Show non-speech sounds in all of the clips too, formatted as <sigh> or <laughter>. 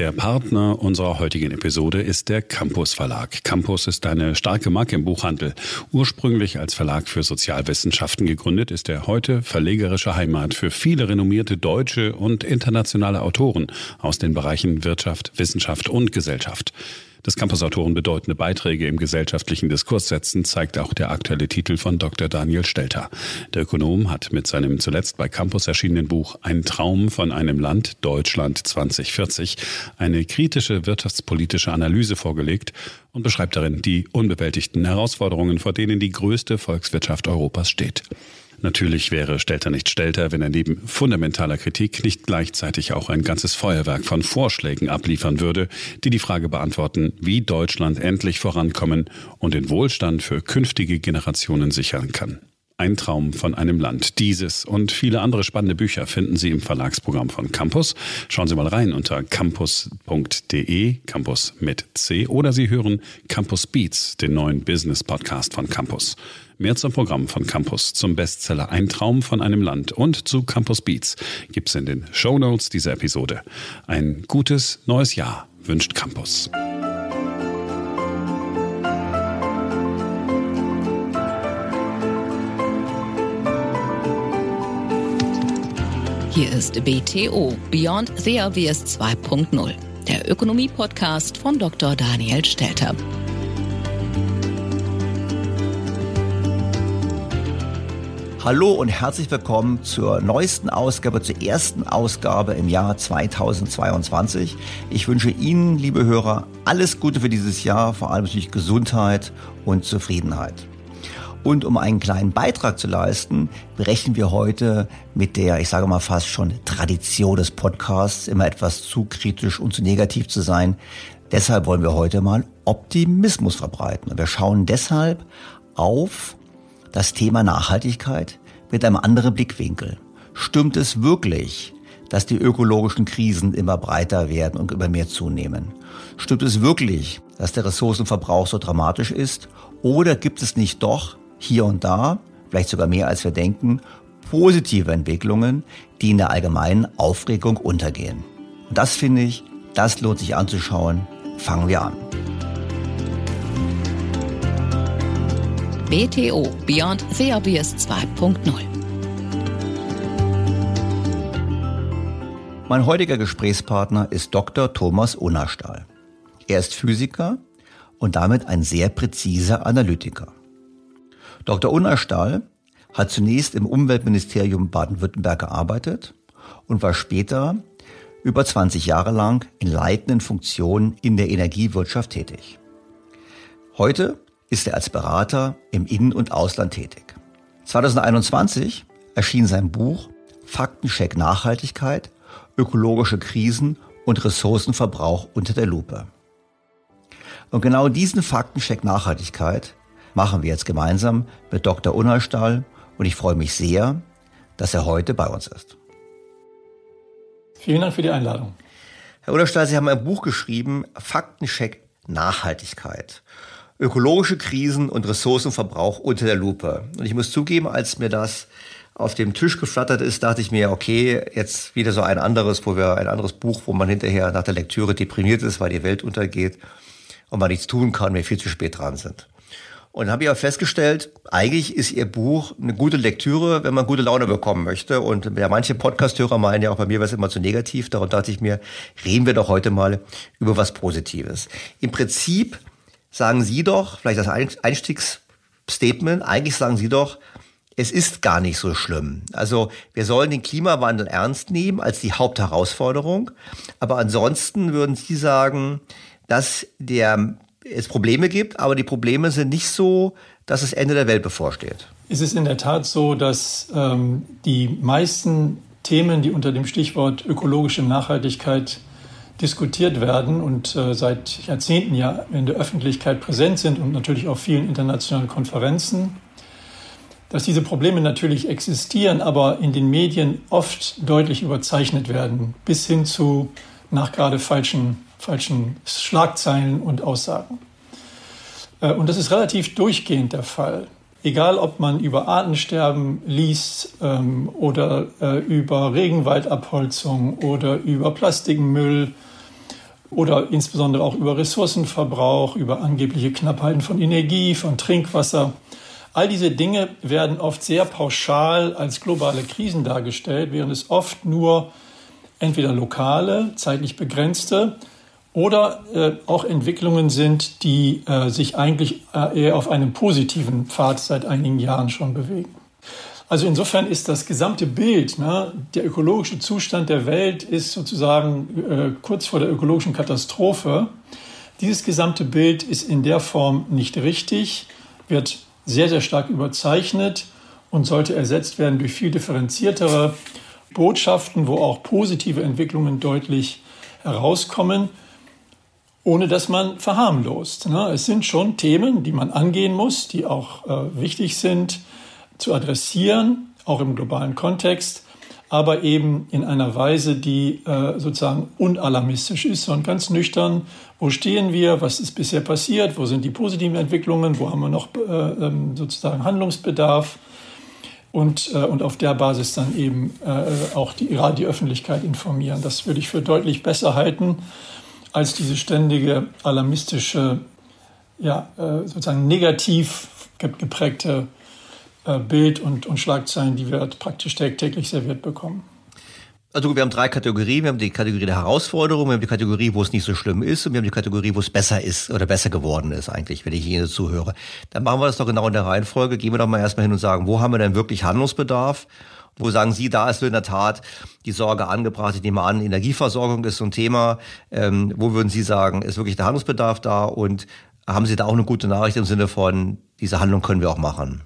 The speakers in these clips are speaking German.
Der Partner unserer heutigen Episode ist der Campus Verlag. Campus ist eine starke Marke im Buchhandel. Ursprünglich als Verlag für Sozialwissenschaften gegründet, ist er heute verlegerische Heimat für viele renommierte deutsche und internationale Autoren aus den Bereichen Wirtschaft, Wissenschaft und Gesellschaft. Dass Campusautoren bedeutende Beiträge im gesellschaftlichen Diskurs setzen, zeigt auch der aktuelle Titel von Dr. Daniel Stelter. Der Ökonom hat mit seinem zuletzt bei Campus erschienenen Buch Ein Traum von einem Land Deutschland 2040 eine kritische wirtschaftspolitische Analyse vorgelegt und beschreibt darin die unbewältigten Herausforderungen, vor denen die größte Volkswirtschaft Europas steht. Natürlich wäre Stelter nicht Stelter, wenn er neben fundamentaler Kritik nicht gleichzeitig auch ein ganzes Feuerwerk von Vorschlägen abliefern würde, die die Frage beantworten, wie Deutschland endlich vorankommen und den Wohlstand für künftige Generationen sichern kann. Ein Traum von einem Land. Dieses und viele andere spannende Bücher finden Sie im Verlagsprogramm von Campus. Schauen Sie mal rein unter campus.de, Campus mit C, oder Sie hören Campus Beats, den neuen Business Podcast von Campus. Mehr zum Programm von Campus, zum Bestseller Ein Traum von einem Land und zu Campus Beats gibt's in den Show Notes dieser Episode. Ein gutes neues Jahr wünscht Campus. Hier ist BTO Beyond the Obvious 2.0, der Ökonomie-Podcast von Dr. Daniel Stelter. Hallo und herzlich willkommen zur neuesten Ausgabe, zur ersten Ausgabe im Jahr 2022. Ich wünsche Ihnen, liebe Hörer, alles Gute für dieses Jahr, vor allem natürlich Gesundheit und Zufriedenheit. Und um einen kleinen Beitrag zu leisten, berechnen wir heute mit der, ich sage mal fast schon Tradition des Podcasts, immer etwas zu kritisch und zu negativ zu sein. Deshalb wollen wir heute mal Optimismus verbreiten. Und wir schauen deshalb auf das Thema Nachhaltigkeit mit einem anderen Blickwinkel. Stimmt es wirklich, dass die ökologischen Krisen immer breiter werden und immer mehr zunehmen? Stimmt es wirklich, dass der Ressourcenverbrauch so dramatisch ist? Oder gibt es nicht doch hier und da, vielleicht sogar mehr als wir denken, positive Entwicklungen, die in der allgemeinen Aufregung untergehen. Und das finde ich, das lohnt sich anzuschauen. Fangen wir an. BTO Beyond the Obvious 2.0. Mein heutiger Gesprächspartner ist Dr. Thomas Unnerstahl. Er ist Physiker und damit ein sehr präziser Analytiker. Dr. Unnerstahl hat zunächst im Umweltministerium Baden-Württemberg gearbeitet und war später über 20 Jahre lang in leitenden Funktionen in der Energiewirtschaft tätig. Heute ist er als Berater im In- und Ausland tätig. 2021 erschien sein Buch Faktencheck Nachhaltigkeit, ökologische Krisen und Ressourcenverbrauch unter der Lupe. Und genau diesen Faktencheck Nachhaltigkeit machen wir jetzt gemeinsam mit Dr. Unnerstahl und ich freue mich sehr, dass er heute bei uns ist. Vielen Dank für die Einladung. Herr Unnerstahl, Sie haben ein Buch geschrieben, Faktencheck Nachhaltigkeit. Ökologische Krisen und Ressourcenverbrauch unter der Lupe. Und ich muss zugeben, als mir das auf dem Tisch geflattert ist, dachte ich mir, okay, jetzt wieder so ein anderes, wo wir ein anderes Buch, wo man hinterher nach der Lektüre deprimiert ist, weil die Welt untergeht und man nichts tun kann, wir viel zu spät dran sind. Und habe ich auch festgestellt, eigentlich ist Ihr Buch eine gute Lektüre, wenn man gute Laune bekommen möchte. Und ja, manche Podcast-Hörer meinen ja auch bei mir war es immer zu negativ. Darum dachte ich mir, reden wir doch heute mal über was Positives. Im Prinzip sagen Sie doch, vielleicht als Einstiegsstatement, eigentlich sagen Sie doch, es ist gar nicht so schlimm. Also wir sollen den Klimawandel ernst nehmen als die Hauptherausforderung. Aber ansonsten würden Sie sagen, dass der es Probleme gibt, aber die Probleme sind nicht so, dass das Ende der Welt bevorsteht. Es ist in der Tat so, dass ähm, die meisten Themen, die unter dem Stichwort ökologische Nachhaltigkeit diskutiert werden und äh, seit Jahrzehnten ja in der Öffentlichkeit präsent sind und natürlich auf vielen internationalen Konferenzen, dass diese Probleme natürlich existieren, aber in den Medien oft deutlich überzeichnet werden, bis hin zu nach gerade falschen falschen Schlagzeilen und Aussagen. Äh, und das ist relativ durchgehend der Fall. Egal, ob man über Artensterben liest ähm, oder äh, über Regenwaldabholzung oder über Plastikmüll oder insbesondere auch über Ressourcenverbrauch, über angebliche Knappheiten von Energie, von Trinkwasser. All diese Dinge werden oft sehr pauschal als globale Krisen dargestellt, während es oft nur entweder lokale, zeitlich begrenzte oder äh, auch Entwicklungen sind, die äh, sich eigentlich äh, eher auf einem positiven Pfad seit einigen Jahren schon bewegen. Also insofern ist das gesamte Bild, ne, der ökologische Zustand der Welt ist sozusagen äh, kurz vor der ökologischen Katastrophe. Dieses gesamte Bild ist in der Form nicht richtig, wird sehr, sehr stark überzeichnet und sollte ersetzt werden durch viel differenziertere Botschaften, wo auch positive Entwicklungen deutlich herauskommen, ohne dass man verharmlost. Ne. Es sind schon Themen, die man angehen muss, die auch äh, wichtig sind zu adressieren, auch im globalen Kontext, aber eben in einer Weise, die äh, sozusagen unalarmistisch ist, sondern ganz nüchtern. Wo stehen wir? Was ist bisher passiert? Wo sind die positiven Entwicklungen? Wo haben wir noch äh, ähm, sozusagen Handlungsbedarf? Und, äh, und auf der Basis dann eben auch die, gerade die Öffentlichkeit informieren. Das würde ich für deutlich besser halten als diese ständige alarmistische, ja, sozusagen negativ geprägte Bild und, und Schlagzeilen, die wir praktisch täglich serviert bekommen. Also wir haben drei Kategorien. Wir haben die Kategorie der Herausforderung, wir haben die Kategorie, wo es nicht so schlimm ist und wir haben die Kategorie, wo es besser ist oder besser geworden ist eigentlich, wenn ich Ihnen zuhöre. Dann machen wir das doch genau in der Reihenfolge. Gehen wir doch mal erstmal hin und sagen, wo haben wir denn wirklich Handlungsbedarf? Wo sagen Sie, da ist in der Tat die Sorge angebracht? Ich nehme an, Energieversorgung ist so ein Thema. Ähm, wo würden Sie sagen, ist wirklich der Handlungsbedarf da? Und haben Sie da auch eine gute Nachricht im Sinne von, diese Handlung können wir auch machen?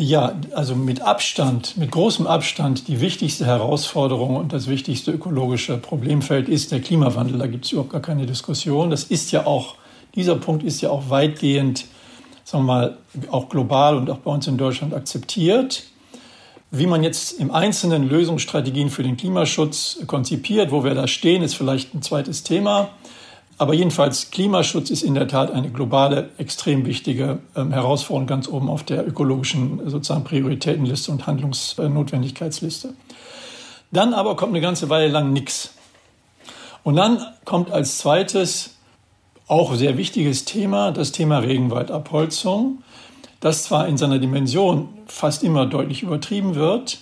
Ja, also mit Abstand, mit großem Abstand, die wichtigste Herausforderung und das wichtigste ökologische Problemfeld ist der Klimawandel. Da gibt es überhaupt gar keine Diskussion. Das ist ja auch, dieser Punkt ist ja auch weitgehend, sagen wir mal, auch global und auch bei uns in Deutschland akzeptiert. Wie man jetzt im Einzelnen Lösungsstrategien für den Klimaschutz konzipiert, wo wir da stehen, ist vielleicht ein zweites Thema. Aber jedenfalls, Klimaschutz ist in der Tat eine globale, extrem wichtige ähm, Herausforderung ganz oben auf der ökologischen sozusagen Prioritätenliste und Handlungsnotwendigkeitsliste. Dann aber kommt eine ganze Weile lang nichts. Und dann kommt als zweites auch sehr wichtiges Thema das Thema Regenwaldabholzung, das zwar in seiner Dimension fast immer deutlich übertrieben wird,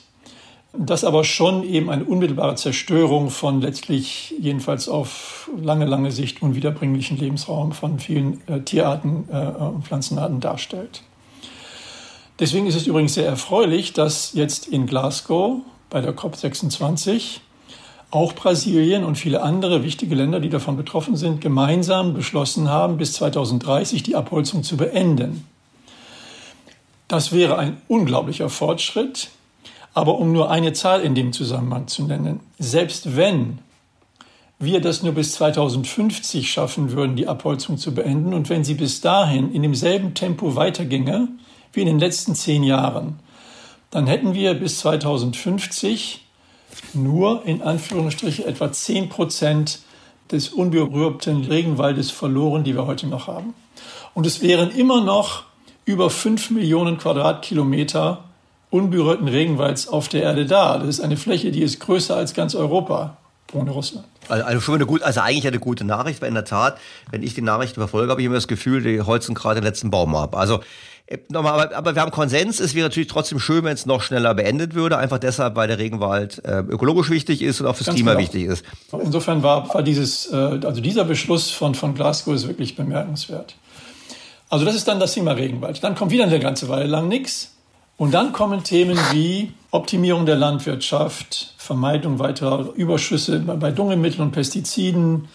das aber schon eben eine unmittelbare Zerstörung von letztlich jedenfalls auf lange, lange Sicht unwiederbringlichen Lebensraum von vielen äh, Tierarten äh, und Pflanzenarten darstellt. Deswegen ist es übrigens sehr erfreulich, dass jetzt in Glasgow bei der COP26 auch Brasilien und viele andere wichtige Länder, die davon betroffen sind, gemeinsam beschlossen haben, bis 2030 die Abholzung zu beenden. Das wäre ein unglaublicher Fortschritt, aber um nur eine Zahl in dem Zusammenhang zu nennen, selbst wenn wir das nur bis 2050 schaffen würden, die Abholzung zu beenden, und wenn sie bis dahin in demselben Tempo weiterginge wie in den letzten zehn Jahren, dann hätten wir bis 2050 nur in Anführungsstrichen etwa 10 Prozent des unberührten Regenwaldes verloren, die wir heute noch haben. Und es wären immer noch über 5 Millionen Quadratkilometer unberührten Regenwalds auf der Erde da. Das ist eine Fläche, die ist größer als ganz Europa ohne Russland. Also, also schon eine gut, also eigentlich eine gute Nachricht, weil in der Tat, wenn ich die Nachrichten verfolge, habe ich immer das Gefühl, die holzen gerade den letzten Baum ab. Also äh, nochmal, aber, aber wir haben Konsens. Es wäre natürlich trotzdem schön, wenn es noch schneller beendet würde, einfach deshalb, weil der Regenwald äh, ökologisch wichtig ist und auch fürs Ganz Klima genau. wichtig ist. Insofern war, war dieses, äh, also dieser Beschluss von, von Glasgow ist wirklich bemerkenswert. Also das ist dann das Thema Regenwald. Dann kommt wieder eine ganze Weile lang nichts. Und dann kommen Themen wie Optimierung der Landwirtschaft, Vermeidung weiterer Überschüsse bei Düngemitteln und Pestiziden,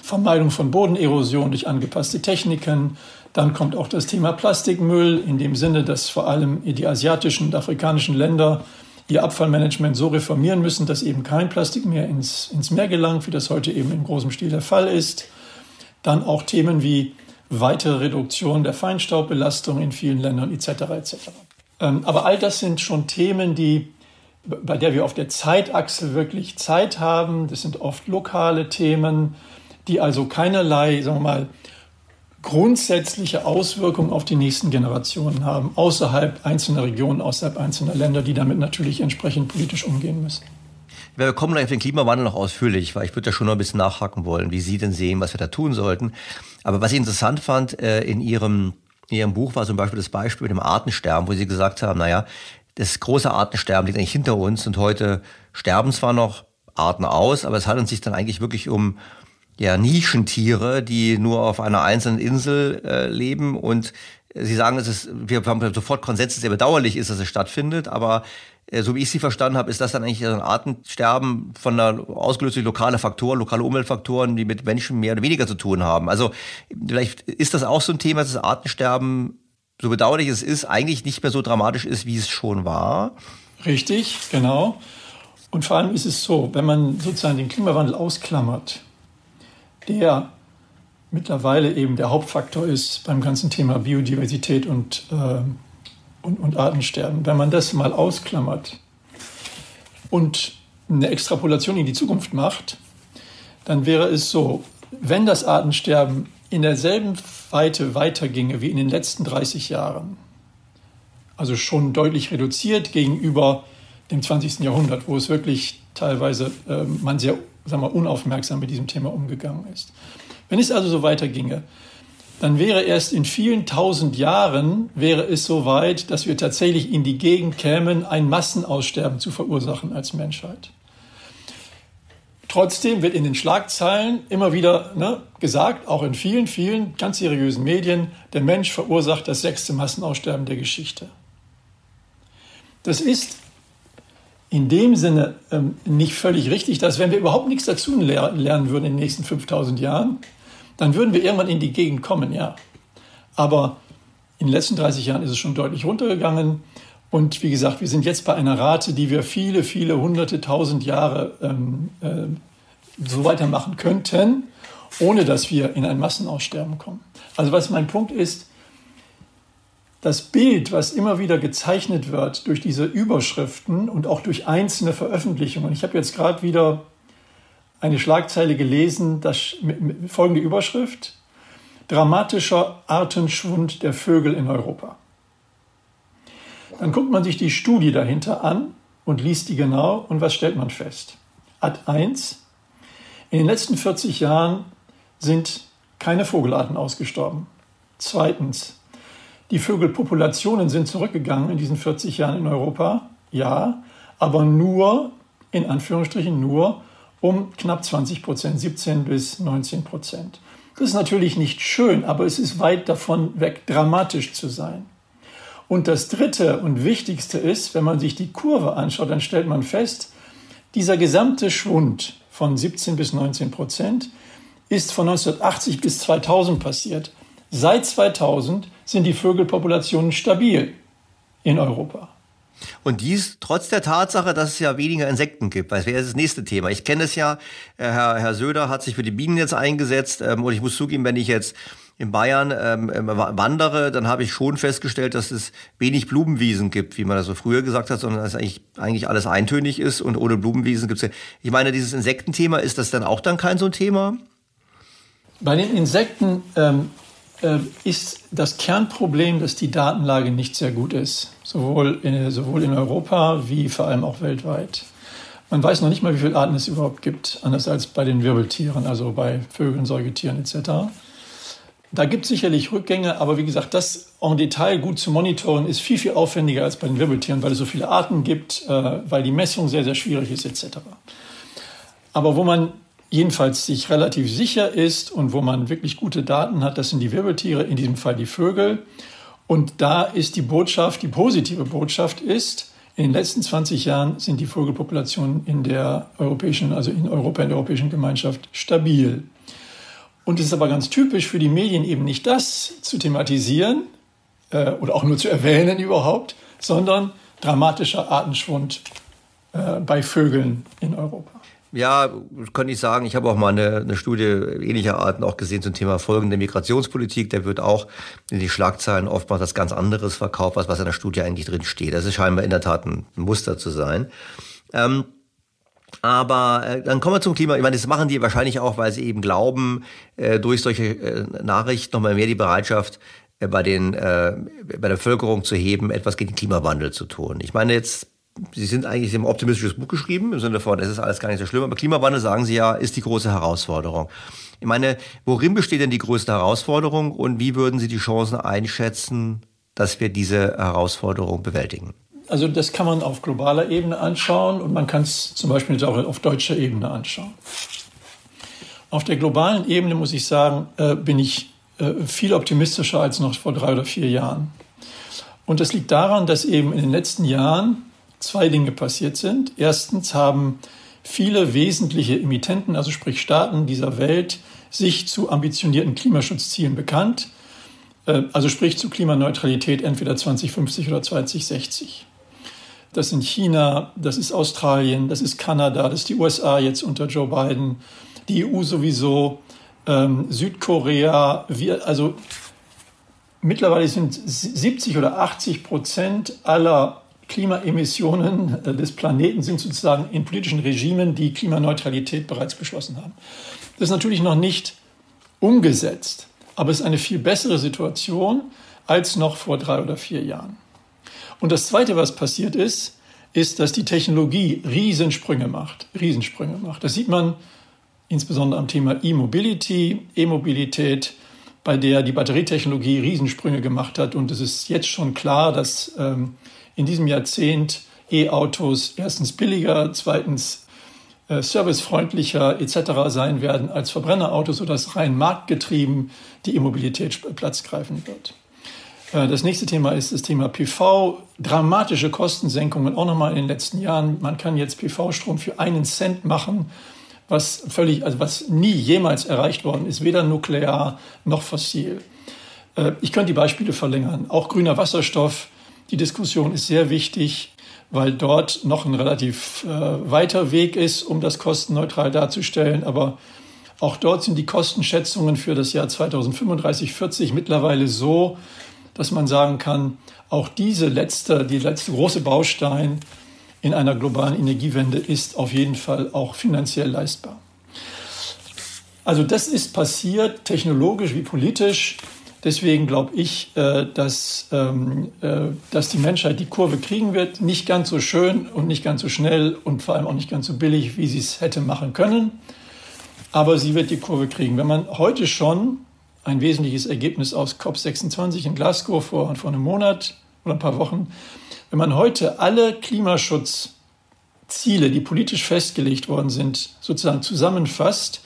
Vermeidung von Bodenerosion durch angepasste Techniken. Dann kommt auch das Thema Plastikmüll in dem Sinne, dass vor allem die asiatischen und afrikanischen Länder ihr Abfallmanagement so reformieren müssen, dass eben kein Plastik mehr ins, ins Meer gelangt, wie das heute eben in großem Stil der Fall ist. Dann auch Themen wie weitere Reduktion der Feinstaubbelastung in vielen Ländern etc. etc. Ähm, aber all das sind schon Themen, die, bei der wir auf der Zeitachse wirklich Zeit haben. Das sind oft lokale Themen, die also keinerlei, sagen wir mal, grundsätzliche Auswirkungen auf die nächsten Generationen haben, außerhalb einzelner Regionen, außerhalb einzelner Länder, die damit natürlich entsprechend politisch umgehen müssen. Wir kommen gleich auf den Klimawandel noch ausführlich, weil ich würde da schon noch ein bisschen nachhaken wollen, wie Sie denn sehen, was wir da tun sollten. Aber was ich interessant fand äh, in Ihrem, in Ihrem Buch war zum Beispiel das Beispiel mit dem Artensterben, wo Sie gesagt haben, naja, das große Artensterben liegt eigentlich hinter uns und heute sterben zwar noch Arten aus, aber es handelt sich dann eigentlich wirklich um ja, Nischentiere, die nur auf einer einzelnen Insel äh, leben und Sie sagen, es ist, wir haben sofort Konsens, dass es sehr bedauerlich ist, dass es stattfindet, aber äh, so wie ich Sie verstanden habe, ist das dann eigentlich ein Artensterben von einer ausgelöst durch lokale Faktoren, lokale Umweltfaktoren, die mit Menschen mehr oder weniger zu tun haben. Also vielleicht ist das auch so ein Thema, dass das Artensterben, so bedauerlich es ist, eigentlich nicht mehr so dramatisch ist, wie es schon war. Richtig, genau. Und vor allem ist es so, wenn man sozusagen den Klimawandel ausklammert, der mittlerweile eben der Hauptfaktor ist beim ganzen Thema Biodiversität und, äh, und, und Artensterben. Wenn man das mal ausklammert und eine Extrapolation in die Zukunft macht, dann wäre es so, wenn das Artensterben in derselben Weite weiterginge wie in den letzten 30 Jahren, also schon deutlich reduziert gegenüber dem 20. Jahrhundert, wo es wirklich teilweise äh, man sehr sagen wir, unaufmerksam mit diesem Thema umgegangen ist. Wenn es also so weiterginge, dann wäre erst in vielen tausend Jahren wäre es so weit, dass wir tatsächlich in die Gegend kämen, ein Massenaussterben zu verursachen als Menschheit. Trotzdem wird in den Schlagzeilen immer wieder ne, gesagt, auch in vielen, vielen ganz seriösen Medien, der Mensch verursacht das sechste Massenaussterben der Geschichte. Das ist in dem Sinne ähm, nicht völlig richtig, dass wenn wir überhaupt nichts dazu lernen würden in den nächsten 5000 Jahren, dann würden wir irgendwann in die Gegend kommen, ja. Aber in den letzten 30 Jahren ist es schon deutlich runtergegangen. Und wie gesagt, wir sind jetzt bei einer Rate, die wir viele, viele hunderte, tausend Jahre ähm, äh, so weitermachen könnten, ohne dass wir in ein Massenaussterben kommen. Also was mein Punkt ist, das Bild, was immer wieder gezeichnet wird durch diese Überschriften und auch durch einzelne Veröffentlichungen. Ich habe jetzt gerade wieder eine Schlagzeile gelesen, das, folgende Überschrift. Dramatischer Artenschwund der Vögel in Europa. Dann guckt man sich die Studie dahinter an und liest die genau und was stellt man fest? Ad 1. In den letzten 40 Jahren sind keine Vogelarten ausgestorben. Zweitens, die Vögelpopulationen sind zurückgegangen in diesen 40 Jahren in Europa, ja, aber nur, in Anführungsstrichen nur, um knapp 20 Prozent, 17 bis 19 Prozent. Das ist natürlich nicht schön, aber es ist weit davon weg, dramatisch zu sein. Und das Dritte und Wichtigste ist, wenn man sich die Kurve anschaut, dann stellt man fest, dieser gesamte Schwund von 17 bis 19 Prozent ist von 1980 bis 2000 passiert. Seit 2000 sind die Vögelpopulationen stabil in Europa. Und dies trotz der Tatsache, dass es ja weniger Insekten gibt, es wäre das nächste Thema. Ich kenne es ja, äh, Herr, Herr Söder hat sich für die Bienen jetzt eingesetzt ähm, und ich muss zugeben, wenn ich jetzt in Bayern ähm, ähm wandere, dann habe ich schon festgestellt, dass es wenig Blumenwiesen gibt, wie man das so früher gesagt hat, sondern dass eigentlich, eigentlich alles eintönig ist und ohne Blumenwiesen gibt es ja. Ich meine, dieses Insektenthema, ist das dann auch dann kein so ein Thema? Bei den Insekten ähm, äh, ist das Kernproblem, dass die Datenlage nicht sehr gut ist, sowohl in, sowohl in Europa wie vor allem auch weltweit. Man weiß noch nicht mal, wie viele Arten es überhaupt gibt, anders als bei den Wirbeltieren, also bei Vögeln, Säugetieren etc. Da gibt es sicherlich Rückgänge, aber wie gesagt, das en Detail gut zu monitoren ist viel, viel aufwendiger als bei den Wirbeltieren, weil es so viele Arten gibt, äh, weil die Messung sehr, sehr schwierig ist etc. Aber wo man jedenfalls sich relativ sicher ist und wo man wirklich gute Daten hat, das sind die Wirbeltiere, in diesem Fall die Vögel. Und da ist die Botschaft, die positive Botschaft ist, in den letzten 20 Jahren sind die Vogelpopulationen in der europäischen, also in Europa, in der europäischen Gemeinschaft stabil. Und es ist aber ganz typisch für die Medien eben nicht das zu thematisieren äh, oder auch nur zu erwähnen überhaupt, sondern dramatischer Artenschwund äh, bei Vögeln in Europa. Ja, kann ich sagen. Ich habe auch mal eine, eine Studie ähnlicher Arten auch gesehen zum Thema folgende Migrationspolitik. Der wird auch in die Schlagzeilen oftmals was ganz anderes verkauft, als was in der Studie eigentlich drin steht. Das ist scheinbar in der Tat ein Muster zu sein. Ähm, aber äh, dann kommen wir zum Klima. Ich meine, das machen die wahrscheinlich auch, weil sie eben glauben, äh, durch solche äh, Nachrichten nochmal mehr die Bereitschaft äh, bei den äh, bei der Bevölkerung zu heben, etwas gegen den Klimawandel zu tun. Ich meine, jetzt Sie sind eigentlich Sie ein optimistisches Buch geschrieben, im Sinne von, es ist alles gar nicht so schlimm, aber Klimawandel, sagen Sie ja, ist die große Herausforderung. Ich meine, worin besteht denn die größte Herausforderung und wie würden Sie die Chancen einschätzen, dass wir diese Herausforderung bewältigen? Also das kann man auf globaler Ebene anschauen und man kann es zum Beispiel auch auf deutscher Ebene anschauen. Auf der globalen Ebene muss ich sagen, äh, bin ich äh, viel optimistischer als noch vor drei oder vier Jahren. Und das liegt daran, dass eben in den letzten Jahren zwei Dinge passiert sind. Erstens haben viele wesentliche Emittenten, also sprich Staaten dieser Welt, sich zu ambitionierten Klimaschutzzielen bekannt. Äh, also sprich zu Klimaneutralität entweder 2050 oder 2060. Das sind China, das ist Australien, das ist Kanada, das ist die USA jetzt unter Joe Biden, die EU sowieso, ähm, Südkorea. Wir, also mittlerweile sind 70 oder 80 Prozent aller Klimaemissionen äh, des Planeten sind sozusagen in politischen Regimen, die Klimaneutralität bereits beschlossen haben. Das ist natürlich noch nicht umgesetzt, aber es ist eine viel bessere Situation als noch vor drei oder vier Jahren. Und das Zweite, was passiert ist, ist, dass die Technologie Riesensprünge macht. Riesensprünge macht. Das sieht man insbesondere am Thema E-Mobility, E-Mobilität, bei der die Batterietechnologie Riesensprünge gemacht hat. Und es ist jetzt schon klar, dass ähm, in diesem Jahrzehnt E-Autos erstens billiger, zweitens äh, servicefreundlicher etc. sein werden als Verbrennerautos, sodass rein marktgetrieben die E-Mobilität Platz greifen wird. Äh, das nächste Thema ist das Thema PV. Dramatische Kostensenkungen auch nochmal in den letzten Jahren. Man kann jetzt PV-Strom für einen Cent machen, was völlig, also was nie jemals erreicht worden ist, weder nuklear noch fossil. Äh, ich könnte die Beispiele verlängern. Auch grüner Wasserstoff. Die Diskussion ist sehr wichtig, weil dort noch ein relativ äh, weiter Weg ist, um das kostenneutral darzustellen. Aber auch dort sind die Kostenschätzungen für das Jahr 2035, 40 mittlerweile so, dass man sagen kann, auch diese letzte, die letzte große Baustein in einer globalen Energiewende ist auf jeden Fall auch finanziell leistbar. Also das ist passiert, technologisch wie politisch. Deswegen glaube ich, äh, dass, ähm, äh, dass die Menschheit die Kurve kriegen wird. Nicht ganz so schön und nicht ganz so schnell und vor allem auch nicht ganz so billig, wie sie es hätte machen können. Aber sie wird die Kurve kriegen. Wenn man heute schon ein wesentliches Ergebnis aus COP26 in Glasgow vor, vor einem Monat oder ein paar Wochen. Wenn man heute alle Klimaschutzziele, die politisch festgelegt worden sind, sozusagen zusammenfasst,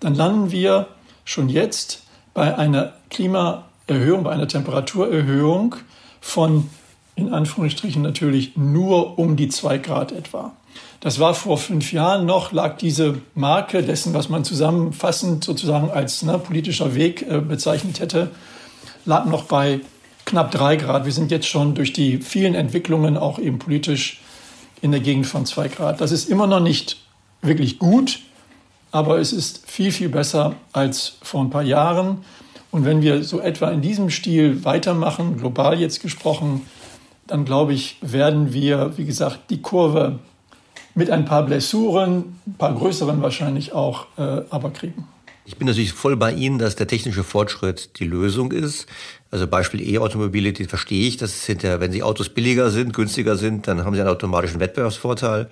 dann landen wir schon jetzt bei einer Klimaerhöhung, bei einer Temperaturerhöhung von in Anführungsstrichen natürlich nur um die zwei Grad etwa. Das war vor fünf Jahren noch, lag diese Marke dessen, was man zusammenfassend sozusagen als ne, politischer Weg äh, bezeichnet hätte, lag noch bei knapp drei Grad. Wir sind jetzt schon durch die vielen Entwicklungen auch eben politisch in der Gegend von zwei Grad. Das ist immer noch nicht wirklich gut, aber es ist viel, viel besser als vor ein paar Jahren. Und wenn wir so etwa in diesem Stil weitermachen, global jetzt gesprochen, dann glaube ich, werden wir, wie gesagt, die Kurve mit ein paar Blessuren, ein paar größeren wahrscheinlich auch, äh, aber kriegen. Ich bin natürlich voll bei Ihnen, dass der technische Fortschritt die Lösung ist. Also Beispiel E-Automobility verstehe ich, dass es hinterher, wenn Sie Autos billiger sind, günstiger sind, dann haben Sie einen automatischen Wettbewerbsvorteil.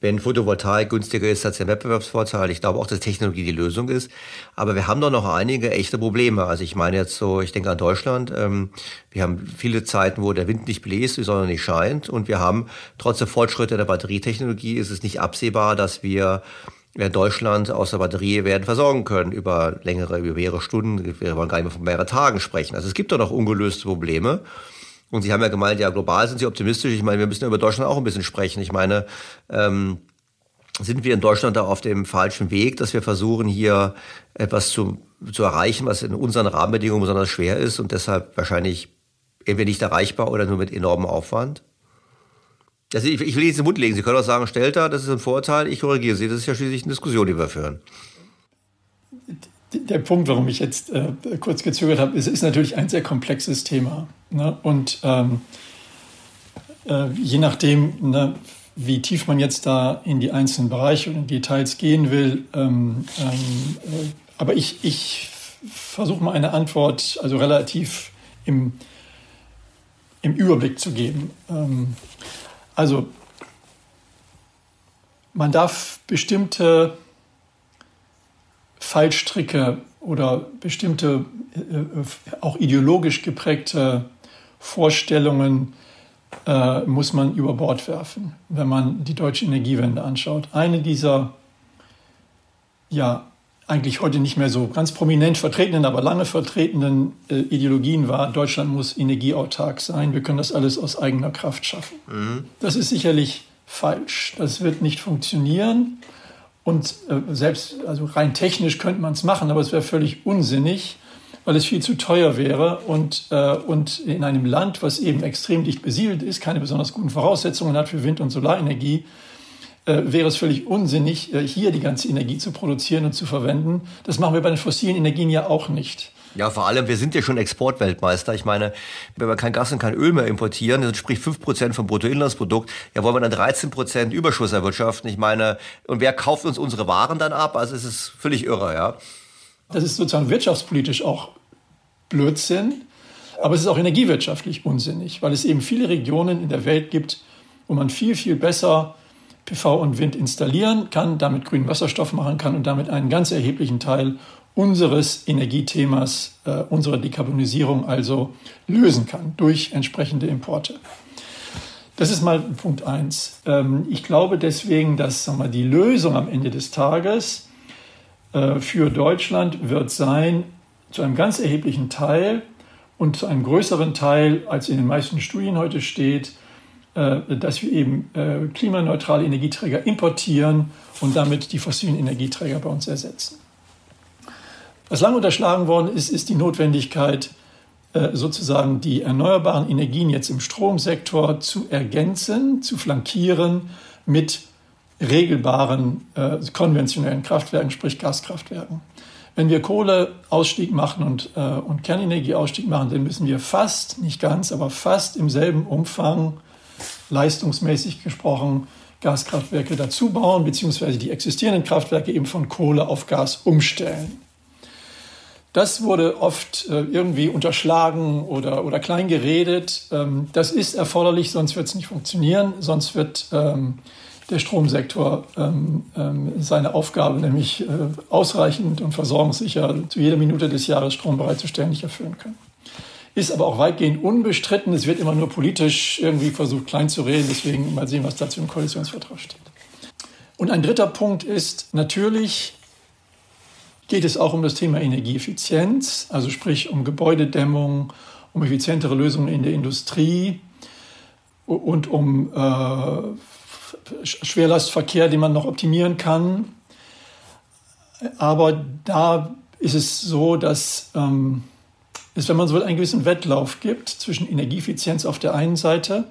Wenn Photovoltaik günstiger ist, es einen Wettbewerbsvorteil. Ich glaube auch, dass Technologie die Lösung ist. Aber wir haben doch noch einige echte Probleme. Also ich meine jetzt so, ich denke an Deutschland. Ähm, wir haben viele Zeiten, wo der Wind nicht bläst, die Sonne nicht scheint. Und wir haben, trotz der Fortschritte der Batterietechnologie, ist es nicht absehbar, dass wir Deutschland aus der Batterie werden versorgen können über längere, über mehrere Stunden. Wir wollen gar nicht mehr von mehreren Tagen sprechen. Also es gibt doch noch ungelöste Probleme. Und Sie haben ja gemeint, ja, global sind Sie optimistisch. Ich meine, wir müssen über Deutschland auch ein bisschen sprechen. Ich meine, ähm, sind wir in Deutschland da auf dem falschen Weg, dass wir versuchen, hier etwas zu, zu erreichen, was in unseren Rahmenbedingungen besonders schwer ist und deshalb wahrscheinlich entweder nicht erreichbar oder nur mit enormem Aufwand? Also ich, ich will jetzt den Mund legen. Sie können auch sagen, stellt da, das ist ein Vorteil, ich korrigiere Sie. Das ist ja schließlich eine Diskussion, die wir führen der Punkt, warum ich jetzt äh, kurz gezögert habe, ist, ist natürlich ein sehr komplexes Thema. Ne? Und ähm, äh, je nachdem, ne, wie tief man jetzt da in die einzelnen Bereiche und Details gehen will, ähm, ähm, äh, aber ich, ich versuche mal eine Antwort, also relativ im, im Überblick zu geben. Ähm, Also man darf bestimmte Fallstricke oder bestimmte äh, auch ideologisch geprägte Vorstellungen äh, muss man über Bord werfen, wenn man die deutsche Energiewende anschaut. Eine dieser ja eigentlich heute nicht mehr so ganz prominent vertretenen, aber lange vertretenen äh, Ideologien war, Deutschland muss energieautark sein, wir können das alles aus eigener Kraft schaffen. Mhm. Das ist sicherlich falsch. Das wird nicht funktionieren. Und äh, selbst, also rein technisch könnte man es machen, aber es wäre völlig unsinnig, weil es viel zu teuer wäre und, äh, und in einem Land, was eben extrem dicht besiedelt ist, keine besonders guten Voraussetzungen hat für Wind- und Solarenergie, äh, wäre es völlig unsinnig, äh, hier die ganze Energie zu produzieren und zu verwenden. Das machen wir bei den fossilen Energien ja auch nicht. Ja, vor allem, wir sind ja schon Exportweltmeister. Ich meine, wenn wir kein Gas und kein Öl mehr importieren, das sprich 5% vom Bruttoinlandsprodukt, ja, wollen wir dann 13% Überschuss erwirtschaften. Ich meine, und wer kauft uns unsere Waren dann ab? Also es ist völlig irre, ja. Das ist sozusagen wirtschaftspolitisch auch Blödsinn, aber es ist auch energiewirtschaftlich unsinnig, weil es eben viele Regionen in der Welt gibt, wo man viel, viel besser PV und Wind installieren kann, damit grünen Wasserstoff machen kann und damit einen ganz erheblichen Teil unseres Energiethemas, äh, unserer Dekarbonisierung also lösen kann durch entsprechende Importe. Das ist mal Punkt eins. Ähm, ich glaube deswegen, dass sagen wir, die Lösung am Ende des Tages äh, für Deutschland wird sein, zu einem ganz erheblichen Teil und zu einem größeren Teil, als in den meisten Studien heute steht, äh, dass wir eben äh, klimaneutrale Energieträger importieren und damit die fossilen Energieträger bei uns ersetzen. Was lange unterschlagen worden ist, ist die Notwendigkeit, äh, sozusagen die erneuerbaren Energien jetzt im Stromsektor zu ergänzen, zu flankieren mit regelbaren konventionellen Kraftwerken, sprich Gaskraftwerken. Wenn wir Kohleausstieg machen und, und Kernenergieausstieg machen, dann müssen wir fast, nicht ganz, aber fast im selben Umfang leistungsmäßig gesprochen Gaskraftwerke dazu bauen, beziehungsweise die existierenden Kraftwerke eben von Kohle auf Gas umstellen. Das wurde oft äh, irgendwie unterschlagen oder, oder klein geredet. Ähm, das ist erforderlich, sonst wird es nicht funktionieren, sonst wird ähm, der Stromsektor ähm, seine Aufgabe, nämlich äh, ausreichend und versorgungssicher zu jeder Minute des Jahres Strom bereitzustellen, nicht erfüllen können ist aber auch weitgehend unbestritten. Es wird immer nur politisch irgendwie versucht, klein zu reden. Deswegen mal sehen, was dazu im Koalitionsvertrag steht. Und ein dritter Punkt ist, natürlich geht es auch um das Thema Energieeffizienz, also sprich um Gebäudedämmung, um effizientere Lösungen in der Industrie und um äh, Schwerlastverkehr, den man noch optimieren kann. Aber da ist es so, dass ähm, ist, wenn man so einen gewissen Wettlauf gibt zwischen Energieeffizienz auf der einen Seite